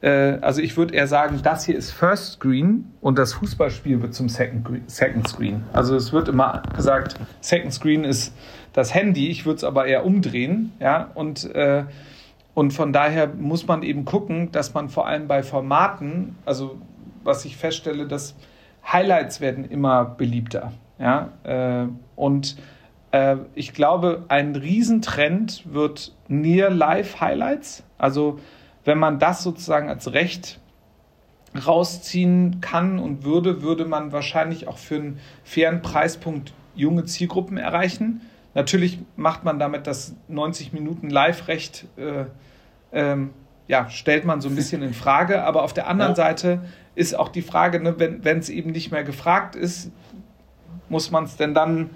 äh, also ich würde eher sagen, das hier ist First Screen und das Fußballspiel wird zum Second, Second Screen. Also es wird immer gesagt, Second Screen ist das Handy, ich würde es aber eher umdrehen, ja, und äh, und von daher muss man eben gucken, dass man vor allem bei Formaten, also was ich feststelle, dass Highlights werden immer beliebter. Ja? Äh, und äh, ich glaube, ein Riesentrend wird Near-Live-Highlights. Also wenn man das sozusagen als Recht rausziehen kann und würde, würde man wahrscheinlich auch für einen fairen Preispunkt junge Zielgruppen erreichen. Natürlich macht man damit das 90 Minuten Live-Recht, äh, ähm, ja, stellt man so ein bisschen in Frage. Aber auf der anderen ja. Seite ist auch die Frage, ne, wenn es eben nicht mehr gefragt ist, muss man es denn dann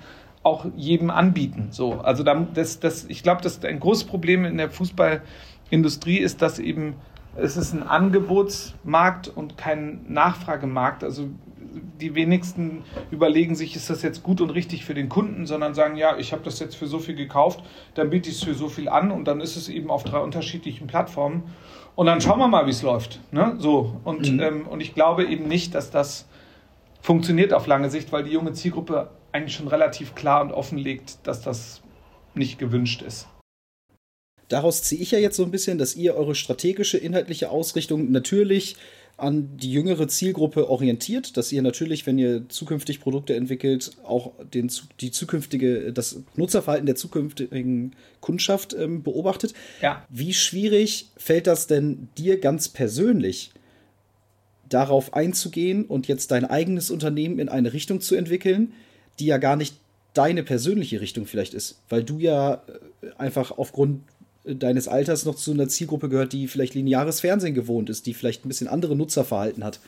auch jedem anbieten. So, also das, das, ich glaube, das ein großes Problem in der Fußballindustrie ist, dass eben es ist ein Angebotsmarkt und kein Nachfragemarkt. Also die wenigsten überlegen sich, ist das jetzt gut und richtig für den Kunden, sondern sagen, ja, ich habe das jetzt für so viel gekauft, dann biete ich es für so viel an und dann ist es eben auf drei unterschiedlichen Plattformen. Und dann schauen wir mal, wie es läuft. Ne? So. Und, mhm. ähm, und ich glaube eben nicht, dass das funktioniert auf lange Sicht, weil die junge Zielgruppe eigentlich schon relativ klar und offen legt, dass das nicht gewünscht ist. Daraus ziehe ich ja jetzt so ein bisschen, dass ihr eure strategische inhaltliche Ausrichtung natürlich an die jüngere Zielgruppe orientiert, dass ihr natürlich, wenn ihr zukünftig Produkte entwickelt, auch den, die zukünftige, das Nutzerverhalten der zukünftigen Kundschaft ähm, beobachtet. Ja. Wie schwierig fällt das denn dir ganz persönlich, darauf einzugehen und jetzt dein eigenes Unternehmen in eine Richtung zu entwickeln, die ja gar nicht deine persönliche Richtung vielleicht ist, weil du ja äh, einfach aufgrund deines Alters noch zu einer Zielgruppe gehört, die vielleicht lineares Fernsehen gewohnt ist, die vielleicht ein bisschen andere Nutzerverhalten hat.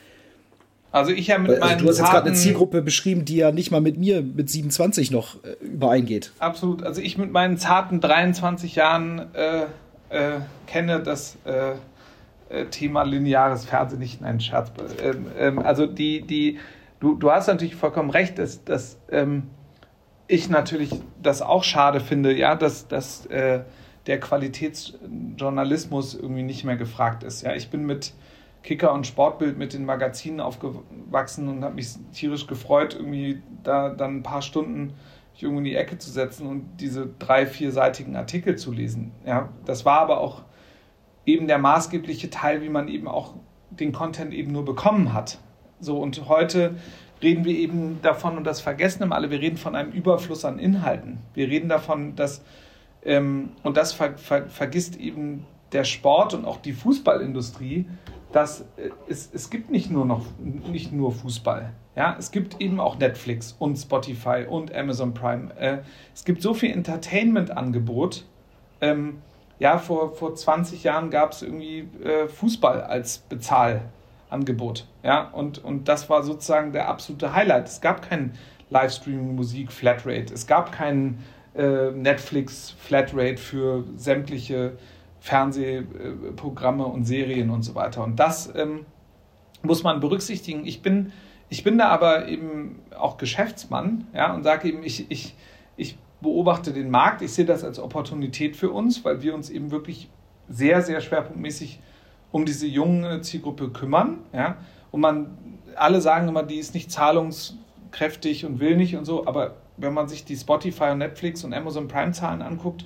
Also ich habe mit also meinen Du hast jetzt gerade eine Zielgruppe beschrieben, die ja nicht mal mit mir mit 27 noch äh, übereingeht. Absolut. Also ich mit meinen zarten 23 Jahren äh, äh, kenne das äh, äh, Thema lineares Fernsehen nicht. Nein, Scherz. Ähm, ähm, also die, die, du, du hast natürlich vollkommen recht, dass, dass ähm, ich natürlich das auch schade finde, ja, dass, dass äh, der Qualitätsjournalismus irgendwie nicht mehr gefragt ist. Ja, ich bin mit Kicker und Sportbild mit den Magazinen aufgewachsen und habe mich tierisch gefreut, irgendwie da dann ein paar Stunden mich irgendwo in die Ecke zu setzen und diese drei, vierseitigen Artikel zu lesen. Ja, das war aber auch eben der maßgebliche Teil, wie man eben auch den Content eben nur bekommen hat. So und heute reden wir eben davon und das vergessen immer alle. Wir reden von einem Überfluss an Inhalten. Wir reden davon, dass ähm, und das ver ver vergisst eben der Sport und auch die Fußballindustrie, dass äh, es, es gibt nicht nur noch nicht nur Fußball. Ja, es gibt eben auch Netflix und Spotify und Amazon Prime. Äh, es gibt so viel Entertainment-Angebot. Ähm, ja, vor, vor 20 Jahren gab es irgendwie äh, Fußball als Bezahlangebot. Ja, und, und das war sozusagen der absolute Highlight. Es gab kein Livestreaming-Musik, Flatrate. Es gab keinen äh, Netflix Flatrate für sämtliche Fernsehprogramme und Serien und so weiter. Und das ähm, muss man berücksichtigen. Ich bin, ich bin da aber eben auch Geschäftsmann ja, und sage eben, ich, ich, ich beobachte den Markt, ich sehe das als Opportunität für uns, weil wir uns eben wirklich sehr, sehr schwerpunktmäßig um diese junge Zielgruppe kümmern. Ja? Und man, alle sagen immer, die ist nicht zahlungs kräftig und will nicht und so, aber wenn man sich die Spotify und Netflix und Amazon Prime Zahlen anguckt,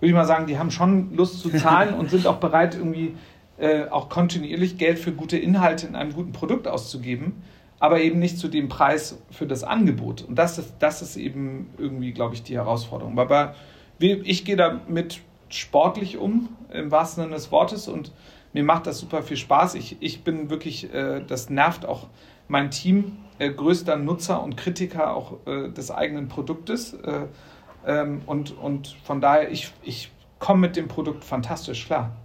würde ich mal sagen, die haben schon Lust zu zahlen und sind auch bereit, irgendwie äh, auch kontinuierlich Geld für gute Inhalte in einem guten Produkt auszugeben, aber eben nicht zu dem Preis für das Angebot. Und das ist, das ist eben irgendwie, glaube ich, die Herausforderung. Aber ich gehe damit sportlich um, im wahrsten Sinne des Wortes, und mir macht das super viel Spaß. Ich, ich bin wirklich, äh, das nervt auch mein Team, äh, größter Nutzer und Kritiker auch äh, des eigenen Produktes. Äh, ähm, und, und von daher, ich, ich komme mit dem Produkt fantastisch klar.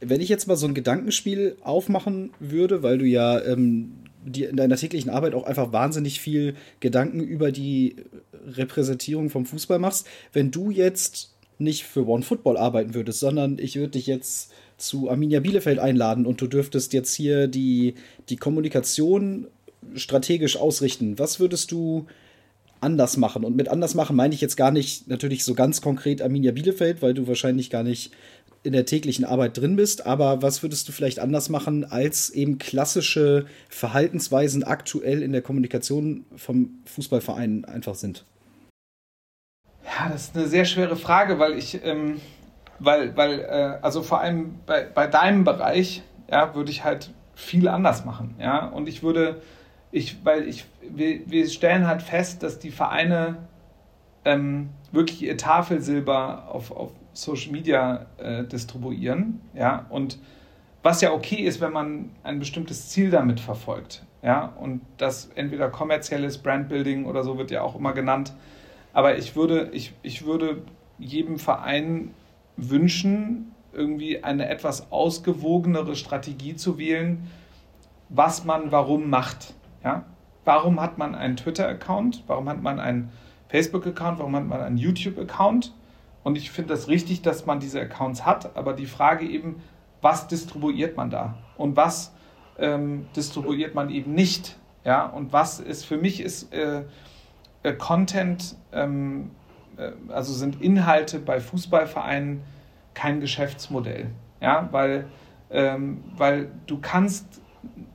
Wenn ich jetzt mal so ein Gedankenspiel aufmachen würde, weil du ja ähm, in deiner täglichen Arbeit auch einfach wahnsinnig viel Gedanken über die Repräsentierung vom Fußball machst, wenn du jetzt nicht für One Football arbeiten würdest, sondern ich würde dich jetzt zu Arminia Bielefeld einladen und du dürftest jetzt hier die, die Kommunikation strategisch ausrichten. Was würdest du anders machen? Und mit anders machen meine ich jetzt gar nicht natürlich so ganz konkret Arminia Bielefeld, weil du wahrscheinlich gar nicht in der täglichen Arbeit drin bist, aber was würdest du vielleicht anders machen, als eben klassische Verhaltensweisen aktuell in der Kommunikation vom Fußballverein einfach sind? Ja, das ist eine sehr schwere Frage, weil ich, ähm, weil, weil, äh, also vor allem bei, bei deinem Bereich, ja, würde ich halt viel anders machen, ja, und ich würde, ich, weil ich, wir, wir stellen halt fest, dass die Vereine ähm, wirklich ihr Tafelsilber auf, auf Social Media äh, distribuieren, ja, und was ja okay ist, wenn man ein bestimmtes Ziel damit verfolgt, ja, und das entweder kommerzielles Brandbuilding oder so wird ja auch immer genannt, aber ich würde, ich, ich würde jedem Verein wünschen, irgendwie eine etwas ausgewogenere Strategie zu wählen, was man warum macht. Ja? Warum hat man einen Twitter-Account? Warum hat man einen Facebook-Account? Warum hat man einen YouTube-Account? Und ich finde das richtig, dass man diese Accounts hat, aber die Frage eben, was distribuiert man da? Und was ähm, distribuiert man eben nicht? Ja, und was ist für mich ist äh, äh, Content, ähm, äh, also sind Inhalte bei Fußballvereinen kein Geschäftsmodell. Ja, weil, ähm, weil du kannst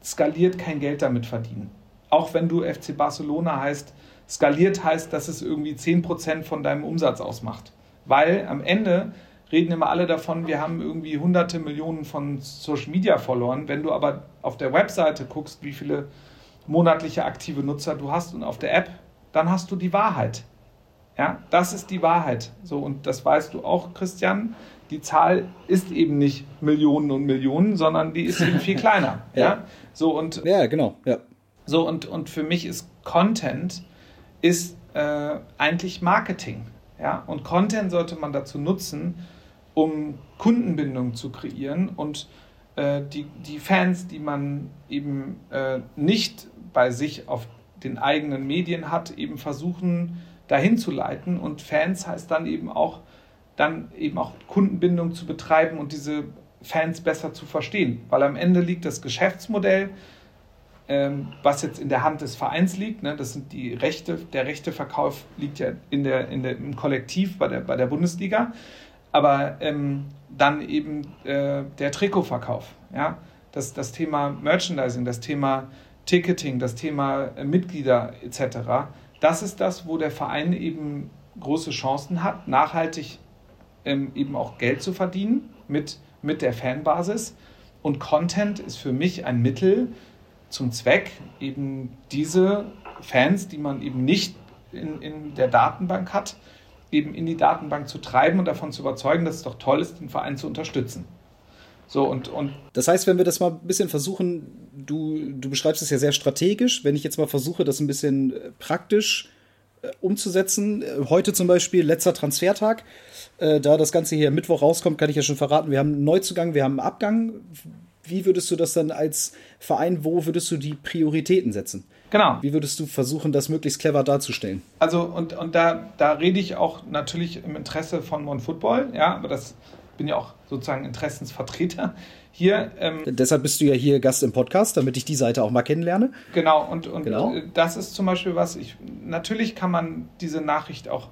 skaliert kein Geld damit verdienen. Auch wenn du FC Barcelona heißt, skaliert heißt, dass es irgendwie 10% von deinem Umsatz ausmacht. Weil am Ende reden immer alle davon, wir haben irgendwie hunderte Millionen von Social Media verloren. Wenn du aber auf der Webseite guckst, wie viele monatliche aktive Nutzer du hast und auf der App, dann hast du die Wahrheit. Ja, das ist die Wahrheit. So, und das weißt du auch, Christian. Die Zahl ist eben nicht Millionen und Millionen, sondern die ist eben viel kleiner. ja. ja. So und ja, genau. Ja. So und, und für mich ist Content ist äh, eigentlich Marketing. Ja, und Content sollte man dazu nutzen, um Kundenbindung zu kreieren und äh, die, die Fans, die man eben äh, nicht bei sich auf den eigenen Medien hat, eben versuchen, dahin zu leiten. Und Fans heißt dann eben auch, dann eben auch Kundenbindung zu betreiben und diese Fans besser zu verstehen. Weil am Ende liegt das Geschäftsmodell, ähm, was jetzt in der Hand des Vereins liegt. Ne? Das sind die Rechte, der Rechteverkauf liegt ja in der, in der, im Kollektiv bei der, bei der Bundesliga. Aber ähm, dann eben äh, der Trikotverkauf. Ja? Das, das Thema Merchandising, das Thema Ticketing, das Thema äh, Mitglieder etc. Das ist das, wo der Verein eben große Chancen hat, nachhaltig ähm, eben auch Geld zu verdienen mit, mit der Fanbasis. Und Content ist für mich ein Mittel zum Zweck, eben diese Fans, die man eben nicht in, in der Datenbank hat, eben in die Datenbank zu treiben und davon zu überzeugen, dass es doch toll ist, den Verein zu unterstützen. So, und, und das heißt, wenn wir das mal ein bisschen versuchen, du, du beschreibst es ja sehr strategisch, wenn ich jetzt mal versuche, das ein bisschen äh, praktisch äh, umzusetzen. Äh, heute zum Beispiel, letzter Transfertag, äh, da das Ganze hier Mittwoch rauskommt, kann ich ja schon verraten, wir haben einen Neuzugang, wir haben einen Abgang. Wie würdest du das dann als Verein, wo würdest du die Prioritäten setzen? Genau. Wie würdest du versuchen, das möglichst clever darzustellen? Also, und, und da, da rede ich auch natürlich im Interesse von One Football, ja, aber das bin ja auch sozusagen Interessensvertreter hier. Ähm, Deshalb bist du ja hier Gast im Podcast, damit ich die Seite auch mal kennenlerne. Genau, und, und genau. das ist zum Beispiel was, ich, natürlich kann man diese Nachricht auch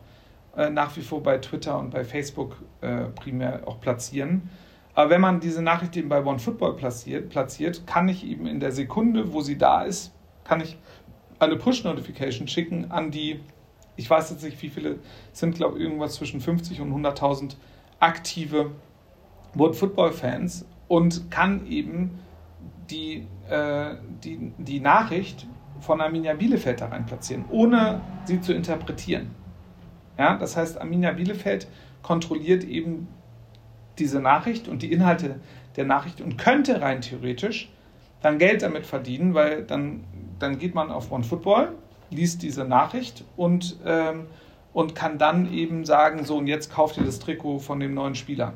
äh, nach wie vor bei Twitter und bei Facebook äh, primär auch platzieren. Aber wenn man diese Nachricht eben bei OneFootball platziert, platziert, kann ich eben in der Sekunde, wo sie da ist, kann ich eine Push-Notification schicken an die, ich weiß jetzt nicht, wie viele sind, glaube ich, irgendwas zwischen 50 und 100.000 aktive World Football-Fans und kann eben die, äh, die, die Nachricht von Arminia Bielefeld da rein platzieren, ohne sie zu interpretieren. Ja, das heißt, Arminia Bielefeld kontrolliert eben diese Nachricht und die Inhalte der Nachricht und könnte rein theoretisch dann Geld damit verdienen, weil dann, dann geht man auf OneFootball, liest diese Nachricht und, ähm, und kann dann eben sagen, so und jetzt kauft ihr das Trikot von dem neuen Spieler.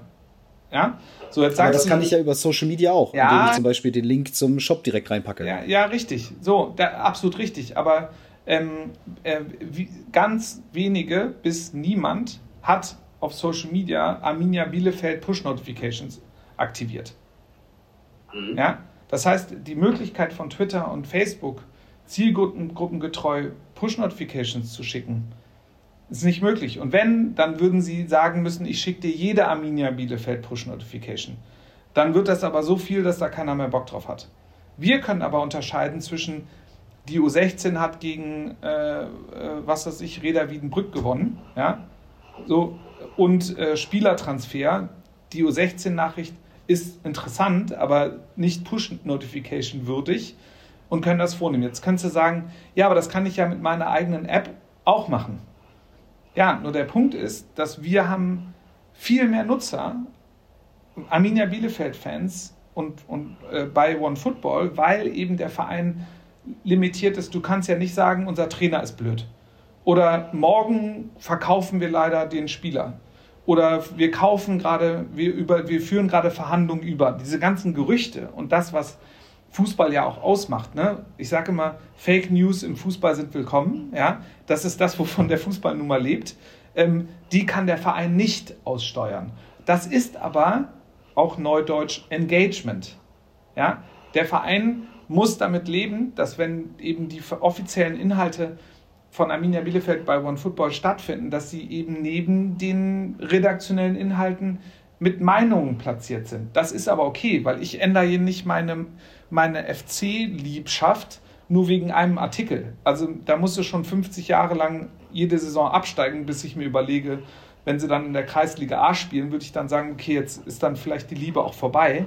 Ja, so jetzt Aber das du, kann ich ja über Social Media auch, ja, indem ich zum Beispiel den Link zum Shop direkt reinpacke. Ja, ja richtig. So, da, absolut richtig. Aber ähm, äh, wie, ganz wenige bis niemand hat auf Social Media Arminia Bielefeld Push Notifications aktiviert. Mhm. Ja, das heißt, die Möglichkeit von Twitter und Facebook zielgruppengetreu Push Notifications zu schicken, ist nicht möglich. Und wenn, dann würden sie sagen müssen, ich schicke dir jede Arminia Bielefeld Push-Notification. Dann wird das aber so viel, dass da keiner mehr Bock drauf hat. Wir können aber unterscheiden zwischen, die U16 hat gegen, äh, äh, was weiß ich, Reda Wiedenbrück gewonnen, ja, so, und äh, Spielertransfer. Die U16-Nachricht ist interessant, aber nicht Push-Notification würdig und können das vornehmen. Jetzt kannst du sagen, ja, aber das kann ich ja mit meiner eigenen App auch machen. Ja, nur der Punkt ist, dass wir haben viel mehr Nutzer, Arminia Bielefeld-Fans und, und äh, bei OneFootball, weil eben der Verein limitiert ist. Du kannst ja nicht sagen, unser Trainer ist blöd. Oder morgen verkaufen wir leider den Spieler. Oder wir kaufen gerade, wir, wir führen gerade Verhandlungen über. Diese ganzen Gerüchte und das, was Fußball ja auch ausmacht. Ne? Ich sage immer, Fake News im Fußball sind willkommen. Ja? Das ist das, wovon der Fußball nun mal lebt. Ähm, die kann der Verein nicht aussteuern. Das ist aber auch neudeutsch Engagement. Ja? Der Verein muss damit leben, dass wenn eben die offiziellen Inhalte von Arminia Bielefeld bei OneFootball stattfinden, dass sie eben neben den redaktionellen Inhalten mit Meinungen platziert sind. Das ist aber okay, weil ich ändere hier nicht meine, meine FC-Liebschaft nur wegen einem Artikel. Also da musst du schon 50 Jahre lang jede Saison absteigen, bis ich mir überlege, wenn sie dann in der Kreisliga A spielen, würde ich dann sagen, okay, jetzt ist dann vielleicht die Liebe auch vorbei.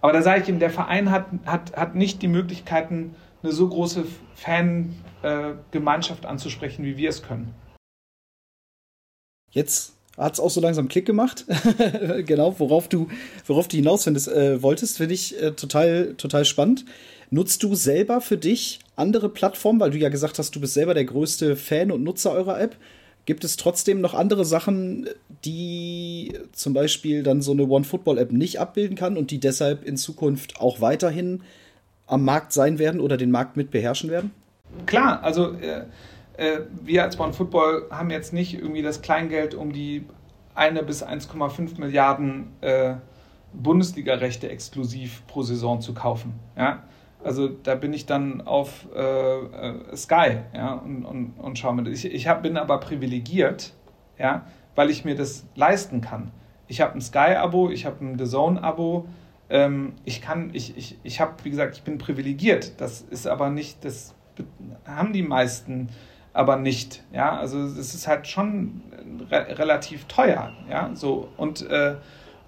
Aber da sage ich ihm, der Verein hat, hat, hat nicht die Möglichkeiten, eine so große Fangemeinschaft äh, anzusprechen, wie wir es können. Jetzt hat es auch so langsam Klick gemacht. genau, worauf du, worauf du hinaus findest, äh, wolltest, finde ich äh, total, total spannend. Nutzt du selber für dich andere Plattformen, weil du ja gesagt hast, du bist selber der größte Fan und Nutzer eurer App? Gibt es trotzdem noch andere Sachen, die zum Beispiel dann so eine One-Football-App nicht abbilden kann und die deshalb in Zukunft auch weiterhin am Markt sein werden oder den Markt mit beherrschen werden? Klar, also äh, äh, wir als OneFootball haben jetzt nicht irgendwie das Kleingeld, um die eine bis 1,5 Milliarden äh, Bundesliga-Rechte exklusiv pro Saison zu kaufen. Ja? Also da bin ich dann auf äh, äh, Sky ja, und, und, und schaue mir das. Ich, ich hab, bin aber privilegiert, ja, weil ich mir das leisten kann. Ich habe ein Sky-Abo, ich habe ein The Zone-Abo. Ähm, ich kann, ich, ich, ich habe, wie gesagt, ich bin privilegiert. Das ist aber nicht, das haben die meisten aber nicht. Ja, also es ist halt schon re relativ teuer. Ja, so und äh,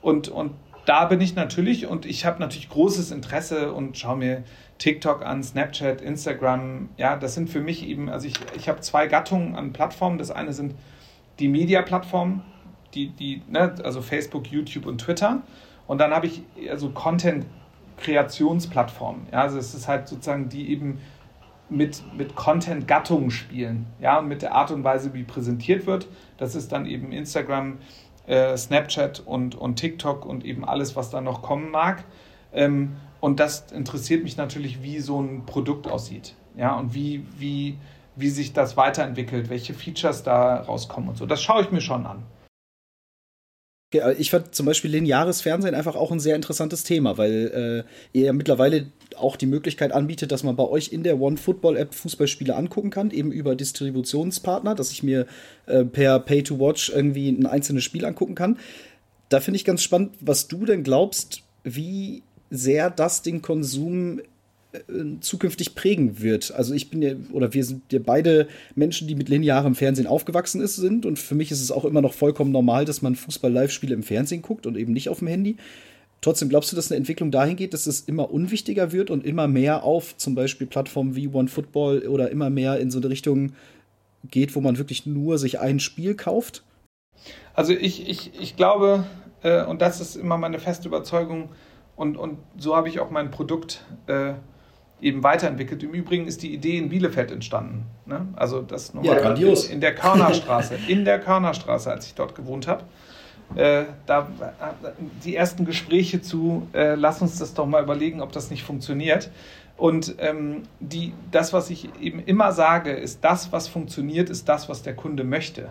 und und da bin ich natürlich und ich habe natürlich großes Interesse und schaue mir TikTok an, Snapchat, Instagram. Ja, das sind für mich eben, also ich, ich habe zwei Gattungen an Plattformen. Das eine sind die Media-Plattformen, die, die, ne, also Facebook, YouTube und Twitter. Und dann habe ich also Content-Kreationsplattformen. Ja, also es ist halt sozusagen die eben mit, mit Content-Gattungen spielen, ja, und mit der Art und Weise, wie präsentiert wird. Das ist dann eben Instagram, äh, Snapchat und, und TikTok und eben alles, was da noch kommen mag. Ähm, und das interessiert mich natürlich, wie so ein Produkt aussieht, ja, und wie, wie, wie sich das weiterentwickelt, welche Features da rauskommen und so. Das schaue ich mir schon an. Ich fand zum Beispiel lineares Fernsehen einfach auch ein sehr interessantes Thema, weil äh, ihr ja mittlerweile auch die Möglichkeit anbietet, dass man bei euch in der One Football App Fußballspiele angucken kann, eben über Distributionspartner, dass ich mir äh, per Pay to Watch irgendwie ein einzelnes Spiel angucken kann. Da finde ich ganz spannend, was du denn glaubst, wie sehr das den Konsum äh, zukünftig prägen wird. Also ich bin ja, oder wir sind ja beide Menschen, die mit linearem Fernsehen aufgewachsen ist, sind. Und für mich ist es auch immer noch vollkommen normal, dass man Fußball-Live-Spiele im Fernsehen guckt und eben nicht auf dem Handy. Trotzdem glaubst du, dass eine Entwicklung dahin geht, dass es immer unwichtiger wird und immer mehr auf zum Beispiel Plattformen wie OneFootball oder immer mehr in so eine Richtung geht, wo man wirklich nur sich ein Spiel kauft? Also ich, ich, ich glaube, äh, und das ist immer meine feste Überzeugung, und, und so habe ich auch mein Produkt äh, eben weiterentwickelt. Im Übrigen ist die Idee in Bielefeld entstanden. Ne? Also das ja, grandios. in der Körnerstraße, in der Körnerstraße, als ich dort gewohnt habe. Äh, da die ersten Gespräche zu, äh, lass uns das doch mal überlegen, ob das nicht funktioniert. Und ähm, die, das, was ich eben immer sage, ist, das, was funktioniert, ist das, was der Kunde möchte.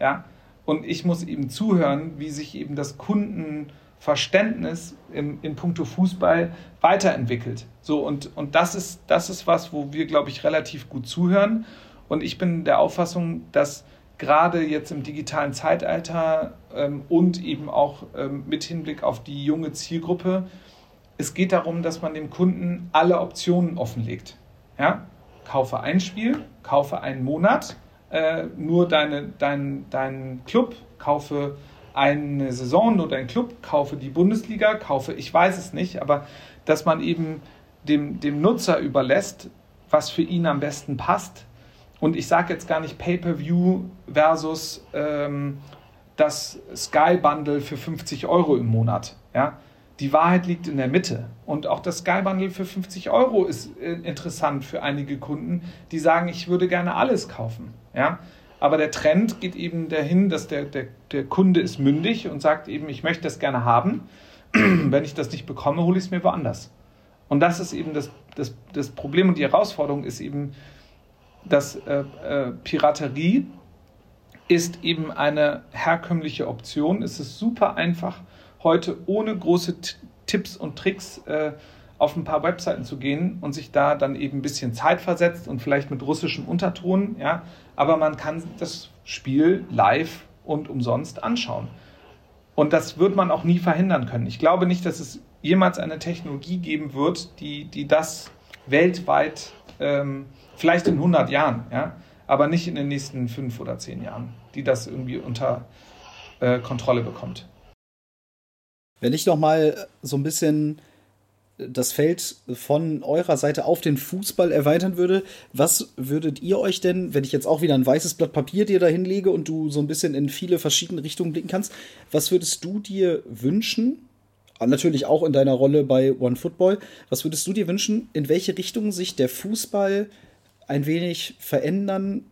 Ja? Und ich muss eben zuhören, wie sich eben das Kunden Verständnis in, in puncto Fußball weiterentwickelt. So, und, und das, ist, das ist was, wo wir, glaube ich, relativ gut zuhören. Und ich bin der Auffassung, dass gerade jetzt im digitalen Zeitalter ähm, und eben auch ähm, mit Hinblick auf die junge Zielgruppe, es geht darum, dass man dem Kunden alle Optionen offenlegt. Ja? Kaufe ein Spiel, kaufe einen Monat, äh, nur deine, dein, dein Club, kaufe eine Saison oder ein Club, kaufe die Bundesliga, kaufe, ich weiß es nicht, aber dass man eben dem, dem Nutzer überlässt, was für ihn am besten passt. Und ich sage jetzt gar nicht Pay-per-View versus ähm, das Sky Bundle für 50 Euro im Monat. Ja? Die Wahrheit liegt in der Mitte. Und auch das Sky Bundle für 50 Euro ist äh, interessant für einige Kunden, die sagen, ich würde gerne alles kaufen. Ja? Aber der Trend geht eben dahin, dass der, der, der Kunde ist mündig und sagt eben, ich möchte das gerne haben. Wenn ich das nicht bekomme, hole ich es mir woanders. Und das ist eben das, das, das Problem und die Herausforderung ist eben, dass äh, äh, Piraterie ist eben eine herkömmliche Option. Es ist super einfach, heute ohne große T Tipps und Tricks äh, auf ein paar Webseiten zu gehen und sich da dann eben ein bisschen Zeit versetzt und vielleicht mit russischem Unterton, ja, aber man kann das Spiel live und umsonst anschauen. Und das wird man auch nie verhindern können. Ich glaube nicht, dass es jemals eine Technologie geben wird, die, die das weltweit, ähm, vielleicht in 100 Jahren, ja, aber nicht in den nächsten fünf oder zehn Jahren, die das irgendwie unter äh, Kontrolle bekommt. Wenn ich noch mal so ein bisschen das Feld von eurer Seite auf den Fußball erweitern würde, was würdet ihr euch denn, wenn ich jetzt auch wieder ein weißes Blatt Papier dir da hinlege und du so ein bisschen in viele verschiedene Richtungen blicken kannst, was würdest du dir wünschen? Natürlich auch in deiner Rolle bei One Football. Was würdest du dir wünschen, in welche Richtung sich der Fußball ein wenig verändern?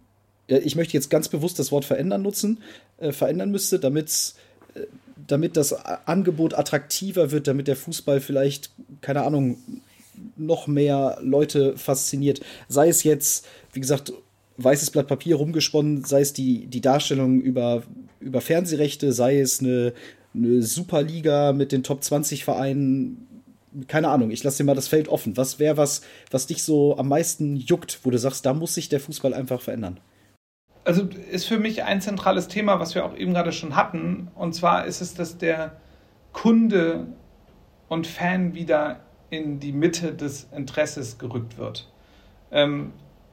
Ich möchte jetzt ganz bewusst das Wort verändern nutzen, äh, verändern müsste, damit äh, damit das Angebot attraktiver wird, damit der Fußball vielleicht, keine Ahnung, noch mehr Leute fasziniert. Sei es jetzt, wie gesagt, weißes Blatt Papier rumgesponnen, sei es die, die Darstellung über, über Fernsehrechte, sei es eine, eine Superliga mit den Top 20 Vereinen. Keine Ahnung, ich lasse dir mal das Feld offen. Was wäre was, was dich so am meisten juckt, wo du sagst, da muss sich der Fußball einfach verändern? also ist für mich ein zentrales Thema, was wir auch eben gerade schon hatten. Und zwar ist es, dass der Kunde und Fan wieder in die Mitte des Interesses gerückt wird. Ähm,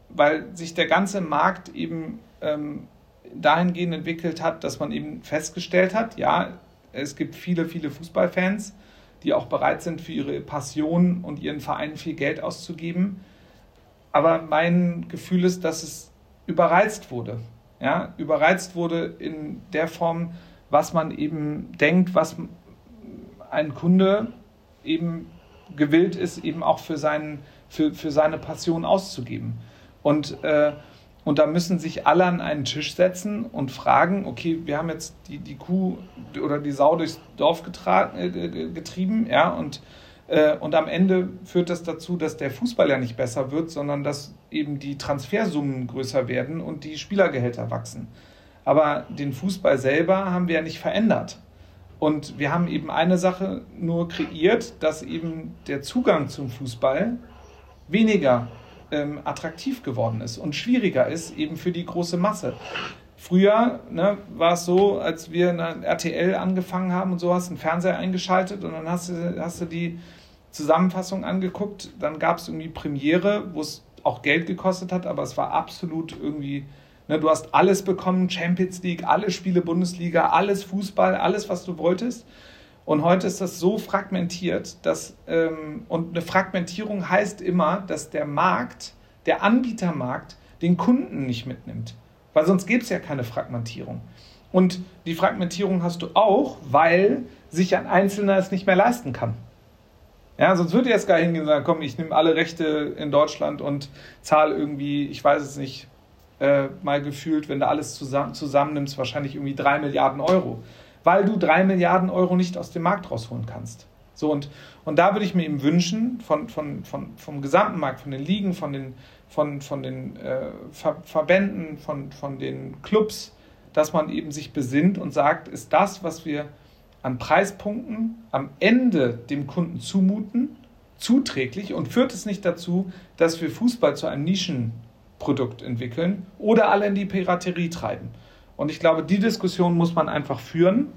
weil sich der ganze Markt eben ähm, dahingehend entwickelt hat, dass man eben festgestellt hat, ja, es gibt viele, viele Fußballfans, die auch bereit sind, für ihre Passion und ihren Verein viel Geld auszugeben. Aber mein Gefühl ist, dass es überreizt wurde. Ja, überreizt wurde in der Form, was man eben denkt, was ein Kunde eben gewillt ist, eben auch für, seinen, für, für seine Passion auszugeben. Und, äh, und da müssen sich alle an einen Tisch setzen und fragen, okay, wir haben jetzt die, die Kuh oder die Sau durchs Dorf äh, getrieben, ja, und äh, und am Ende führt das dazu, dass der Fußball ja nicht besser wird, sondern dass eben die Transfersummen größer werden und die Spielergehälter wachsen. Aber den Fußball selber haben wir ja nicht verändert. Und wir haben eben eine Sache nur kreiert, dass eben der Zugang zum Fußball weniger ähm, attraktiv geworden ist und schwieriger ist eben für die große Masse. Früher ne, war es so, als wir in RTL angefangen haben und so, hast du einen Fernseher eingeschaltet und dann hast du, hast du die Zusammenfassung angeguckt. Dann gab es irgendwie Premiere, wo es auch Geld gekostet hat, aber es war absolut irgendwie, ne, du hast alles bekommen, Champions League, alle Spiele Bundesliga, alles Fußball, alles, was du wolltest. Und heute ist das so fragmentiert, dass, ähm, und eine Fragmentierung heißt immer, dass der Markt, der Anbietermarkt, den Kunden nicht mitnimmt. Weil sonst gibt es ja keine Fragmentierung. Und die Fragmentierung hast du auch, weil sich ein Einzelner es nicht mehr leisten kann. Ja, sonst würde jetzt gar hingehen und sagen, komm, ich nehme alle Rechte in Deutschland und zahle irgendwie, ich weiß es nicht, äh, mal gefühlt, wenn du alles zusammen, zusammennimmst, wahrscheinlich irgendwie drei Milliarden Euro. Weil du drei Milliarden Euro nicht aus dem Markt rausholen kannst. So, und, und da würde ich mir eben wünschen, von, von, von, vom gesamten Markt, von den Ligen, von den, von, von den äh, Ver Verbänden, von, von den Clubs, dass man eben sich besinnt und sagt, ist das, was wir an Preispunkten am Ende dem Kunden zumuten, zuträglich und führt es nicht dazu, dass wir Fußball zu einem Nischenprodukt entwickeln oder alle in die Piraterie treiben. Und ich glaube, die Diskussion muss man einfach führen.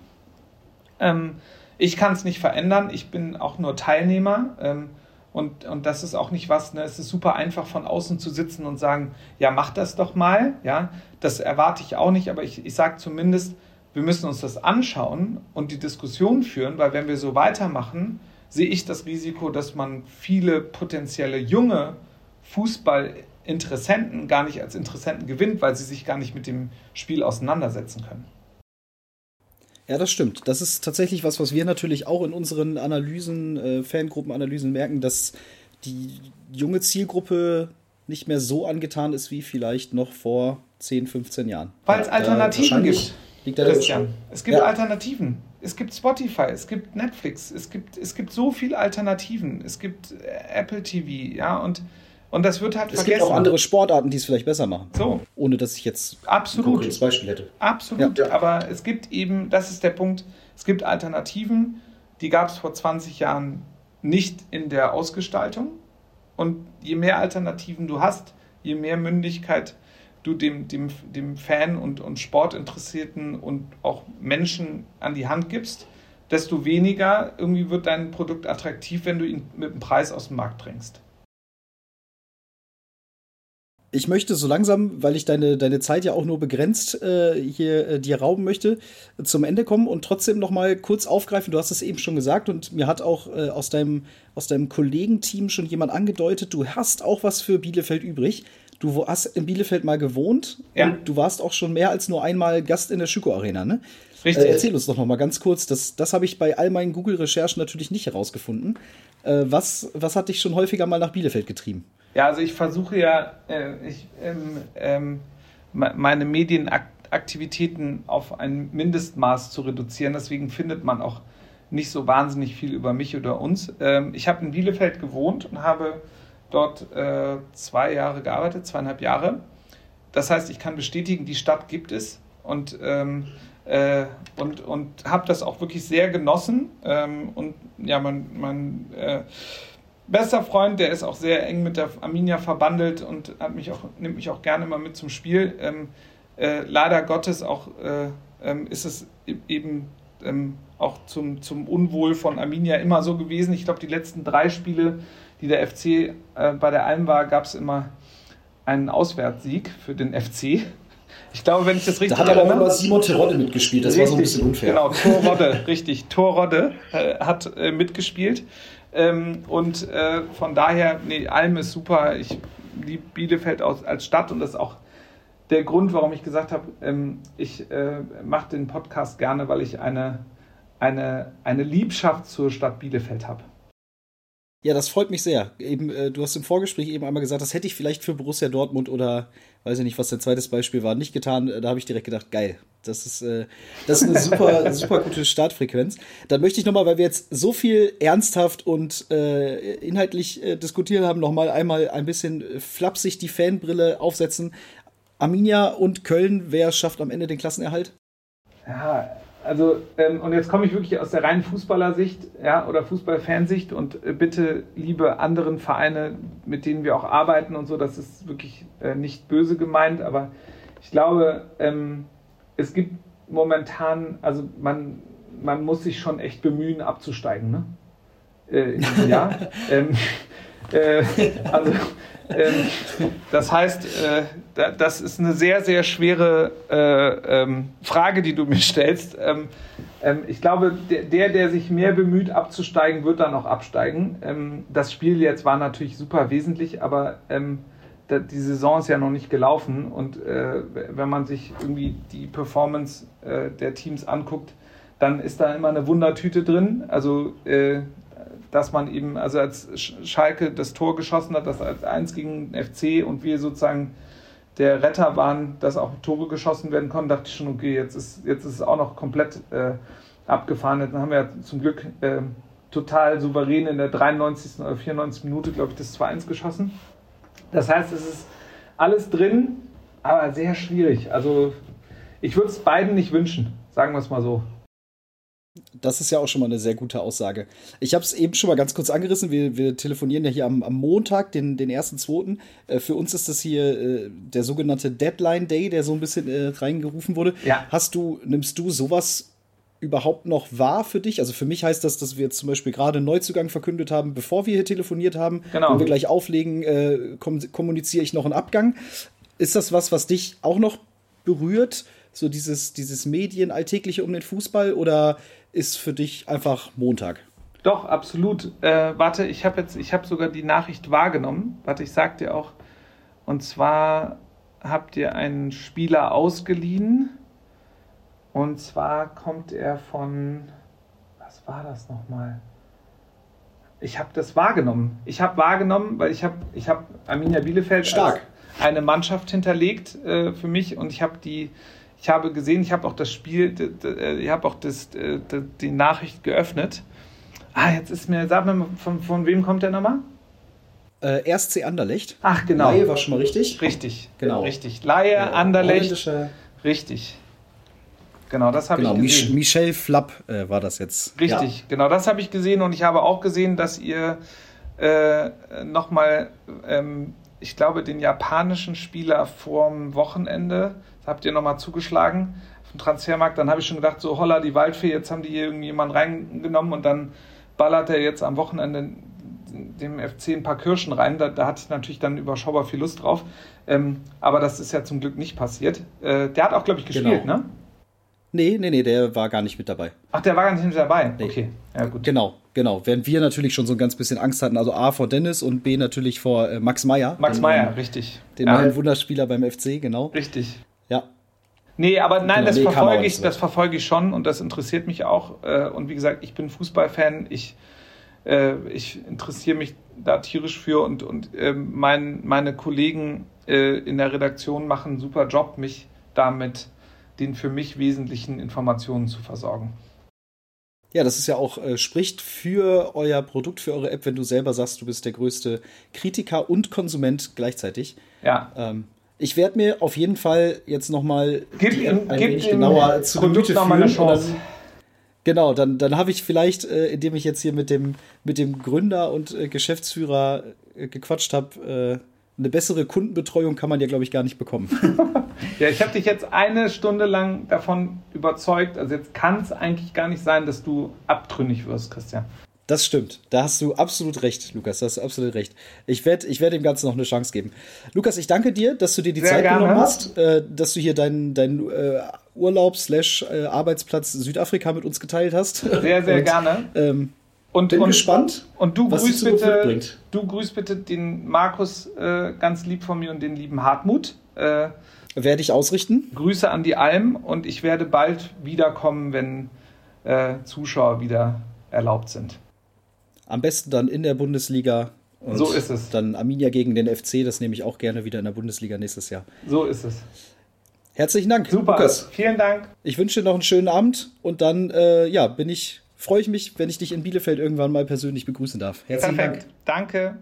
Ähm, ich kann es nicht verändern, ich bin auch nur Teilnehmer. Ähm, und, und das ist auch nicht was, ne? es ist super einfach von außen zu sitzen und sagen, ja, mach das doch mal. Ja, das erwarte ich auch nicht, aber ich, ich sage zumindest, wir müssen uns das anschauen und die Diskussion führen, weil wenn wir so weitermachen, sehe ich das Risiko, dass man viele potenzielle junge Fußballinteressenten gar nicht als Interessenten gewinnt, weil sie sich gar nicht mit dem Spiel auseinandersetzen können. Ja, das stimmt. Das ist tatsächlich was, was wir natürlich auch in unseren Analysen, äh, Fangruppenanalysen merken, dass die junge Zielgruppe nicht mehr so angetan ist wie vielleicht noch vor 10, 15 Jahren. Weil es Alternativen gibt. Liegt da Christian. Es gibt ja. Alternativen. Es gibt Spotify, es gibt Netflix, es gibt, es gibt so viele Alternativen. Es gibt äh, Apple TV, ja, und, und das wird halt es vergessen. Es gibt auch andere Sportarten, die es vielleicht besser machen. So. Ohne dass ich jetzt Absolut. ein Beispiel hätte. Absolut, ja. aber es gibt eben, das ist der Punkt, es gibt Alternativen, die gab es vor 20 Jahren nicht in der Ausgestaltung. Und je mehr Alternativen du hast, je mehr Mündigkeit du dem, dem, dem Fan und, und Sportinteressierten und auch Menschen an die Hand gibst, desto weniger irgendwie wird dein Produkt attraktiv, wenn du ihn mit dem Preis aus dem Markt drängst. Ich möchte so langsam, weil ich deine, deine Zeit ja auch nur begrenzt äh, hier äh, dir rauben möchte, zum Ende kommen und trotzdem noch mal kurz aufgreifen. Du hast es eben schon gesagt und mir hat auch äh, aus deinem, aus deinem Kollegenteam schon jemand angedeutet, du hast auch was für Bielefeld übrig. Du hast in Bielefeld mal gewohnt ja. und du warst auch schon mehr als nur einmal Gast in der Schüko Arena, ne? Richtig. Äh, erzähl uns doch noch mal ganz kurz. Das, das habe ich bei all meinen Google-Recherchen natürlich nicht herausgefunden. Äh, was, was hat dich schon häufiger mal nach Bielefeld getrieben? Ja, also ich versuche ja, äh, ich, ähm, ähm, meine Medienaktivitäten auf ein Mindestmaß zu reduzieren. Deswegen findet man auch nicht so wahnsinnig viel über mich oder uns. Ähm, ich habe in Bielefeld gewohnt und habe dort äh, zwei Jahre gearbeitet, zweieinhalb Jahre. Das heißt, ich kann bestätigen, die Stadt gibt es und, ähm, äh, und, und habe das auch wirklich sehr genossen. Ähm, und ja, mein, mein äh, bester Freund, der ist auch sehr eng mit der Arminia verbandelt und hat mich auch, nimmt mich auch gerne mal mit zum Spiel. Ähm, äh, leider Gottes auch äh, ähm, ist es e-, eben ähm, auch zum, zum Unwohl von Arminia immer so gewesen. Ich glaube, die letzten drei Spiele die der FC äh, bei der Alm war, gab es immer einen Auswärtssieg für den FC. Ich glaube, wenn ich das richtig Da hat aber auch immer Simon Terodde mitgespielt, das richtig, war so ein bisschen unfair. Genau, Torrodde, richtig. Torrodde äh, hat äh, mitgespielt. Ähm, und äh, von daher, nee, Alm ist super. Ich liebe Bielefeld aus, als Stadt und das ist auch der Grund, warum ich gesagt habe, ähm, ich äh, mache den Podcast gerne, weil ich eine, eine, eine Liebschaft zur Stadt Bielefeld habe. Ja, das freut mich sehr. Eben, äh, du hast im Vorgespräch eben einmal gesagt, das hätte ich vielleicht für Borussia Dortmund oder weiß ich nicht, was dein zweites Beispiel war, nicht getan. Äh, da habe ich direkt gedacht, geil. Das ist, äh, das ist eine super, super gute Startfrequenz. Dann möchte ich nochmal, weil wir jetzt so viel ernsthaft und äh, inhaltlich äh, diskutiert haben, nochmal einmal ein bisschen flapsig die Fanbrille aufsetzen. Arminia und Köln, wer schafft am Ende den Klassenerhalt? Ja, also, ähm, und jetzt komme ich wirklich aus der reinen Fußballersicht ja, oder Fußballfansicht und äh, bitte, liebe anderen Vereine, mit denen wir auch arbeiten und so, das ist wirklich äh, nicht böse gemeint, aber ich glaube, ähm, es gibt momentan, also man, man muss sich schon echt bemühen, abzusteigen. Ne? äh, in diesem Jahr. ähm, äh, also, ähm, das heißt, äh, da, das ist eine sehr, sehr schwere äh, ähm, Frage, die du mir stellst. Ähm, ähm, ich glaube, der, der sich mehr bemüht abzusteigen, wird dann auch absteigen. Ähm, das Spiel jetzt war natürlich super wesentlich, aber ähm, die Saison ist ja noch nicht gelaufen und äh, wenn man sich irgendwie die Performance äh, der Teams anguckt, dann ist da immer eine Wundertüte drin. Also dass man eben, also als Schalke das Tor geschossen hat, das als eins gegen den FC und wir sozusagen der Retter waren, dass auch Tore geschossen werden konnten, dachte ich schon, okay, jetzt ist, jetzt ist es auch noch komplett äh, abgefahren. Dann haben wir zum Glück äh, total souverän in der 93. oder 94. Minute, glaube ich, das 2-1 geschossen. Das heißt, es ist alles drin, aber sehr schwierig. Also ich würde es beiden nicht wünschen, sagen wir es mal so. Das ist ja auch schon mal eine sehr gute Aussage. Ich habe es eben schon mal ganz kurz angerissen. Wir, wir telefonieren ja hier am, am Montag, den, den 1.2. Äh, für uns ist das hier äh, der sogenannte Deadline Day, der so ein bisschen äh, reingerufen wurde. Ja. Hast du, nimmst du sowas überhaupt noch wahr für dich? Also für mich heißt das, dass wir jetzt zum Beispiel gerade Neuzugang verkündet haben, bevor wir hier telefoniert haben. Genau. Wenn wir gleich auflegen, äh, kom kommuniziere ich noch einen Abgang. Ist das was, was dich auch noch berührt? So dieses, dieses Medien-Alltägliche um den Fußball oder ist für dich einfach Montag. Doch, absolut. Äh, warte, ich habe jetzt, ich habe sogar die Nachricht wahrgenommen. Warte, ich sag dir auch. Und zwar habt ihr einen Spieler ausgeliehen. Und zwar kommt er von, was war das nochmal? Ich habe das wahrgenommen. Ich habe wahrgenommen, weil ich habe, ich habe Arminia Bielefeld Stark. eine Mannschaft hinterlegt äh, für mich und ich habe die ich habe gesehen, ich habe auch das Spiel, äh, ich habe auch das, äh, die Nachricht geöffnet. Ah, jetzt ist mir, sag mir, von, von wem kommt der nochmal? Äh, RSC Anderlecht. Ach, genau. Laie war schon mal richtig. Richtig, genau. Richtig. Laie, ja, Anderlecht. Richtig. Genau, das habe genau, ich gesehen. Mich Michel Flapp äh, war das jetzt. Richtig, ja. genau, das habe ich gesehen und ich habe auch gesehen, dass ihr äh, nochmal, ähm, ich glaube, den japanischen Spieler vorm Wochenende habt ihr nochmal zugeschlagen auf dem Transfermarkt. Dann habe ich schon gedacht, so holla, die Waldfee, jetzt haben die hier irgendjemanden reingenommen und dann ballert er jetzt am Wochenende dem FC ein paar Kirschen rein. Da, da hatte ich natürlich dann überschaubar viel Lust drauf. Ähm, aber das ist ja zum Glück nicht passiert. Äh, der hat auch, glaube ich, gespielt, genau. ne? Nee, nee, nee, der war gar nicht mit dabei. Ach, der war gar nicht mit dabei? Nee. Okay, ja gut. Genau, genau. Während wir natürlich schon so ein ganz bisschen Angst hatten, also A vor Dennis und B natürlich vor äh, Max Meyer. Max Meyer, richtig. Den ja. neuen Wunderspieler beim FC, genau. Richtig. Ja. Nee, aber nein, genau, das, nee, verfolge ich, das verfolge ich schon und das interessiert mich auch. Äh, und wie gesagt, ich bin Fußballfan, ich, äh, ich interessiere mich da tierisch für und, und ähm, mein, meine Kollegen äh, in der Redaktion machen einen super Job, mich damit den für mich wesentlichen Informationen zu versorgen. Ja, das ist ja auch, äh, spricht für euer Produkt, für eure App, wenn du selber sagst, du bist der größte Kritiker und Konsument gleichzeitig. Ja. Ähm, ich werde mir auf jeden Fall jetzt nochmal ein wenig genauer zu führen. Eine Chance. Dann, genau, dann, dann habe ich vielleicht, äh, indem ich jetzt hier mit dem, mit dem Gründer und äh, Geschäftsführer äh, gequatscht habe, äh, eine bessere Kundenbetreuung kann man ja, glaube ich, gar nicht bekommen. ja, ich habe dich jetzt eine Stunde lang davon überzeugt. Also jetzt kann es eigentlich gar nicht sein, dass du abtrünnig wirst, Christian. Das stimmt. Da hast du absolut recht, Lukas. Da hast du absolut recht. Ich werde ich werd dem Ganzen noch eine Chance geben. Lukas, ich danke dir, dass du dir die Sehr Zeit gerne. genommen hast, äh, dass du hier deinen dein, äh, Urlaub slash äh, Arbeitsplatz Südafrika mit uns geteilt hast. Sehr, sehr und, gerne. Ähm, und, bin und, gespannt, und du grüßt bitte, du grüßt bitte den Markus äh, ganz lieb von mir und den lieben Hartmut. Äh, werde ich ausrichten. Grüße an die Alm und ich werde bald wiederkommen, wenn äh, Zuschauer wieder erlaubt sind. Am besten dann in der Bundesliga. Und so ist es. Dann Arminia gegen den FC, das nehme ich auch gerne wieder in der Bundesliga nächstes Jahr. So ist es. Herzlichen Dank, Super. Lukas. Vielen Dank. Ich wünsche dir noch einen schönen Abend und dann äh, ja, bin ich freue ich mich, wenn ich dich in Bielefeld irgendwann mal persönlich begrüßen darf. Herzlichen Perfekt. Dank. Danke.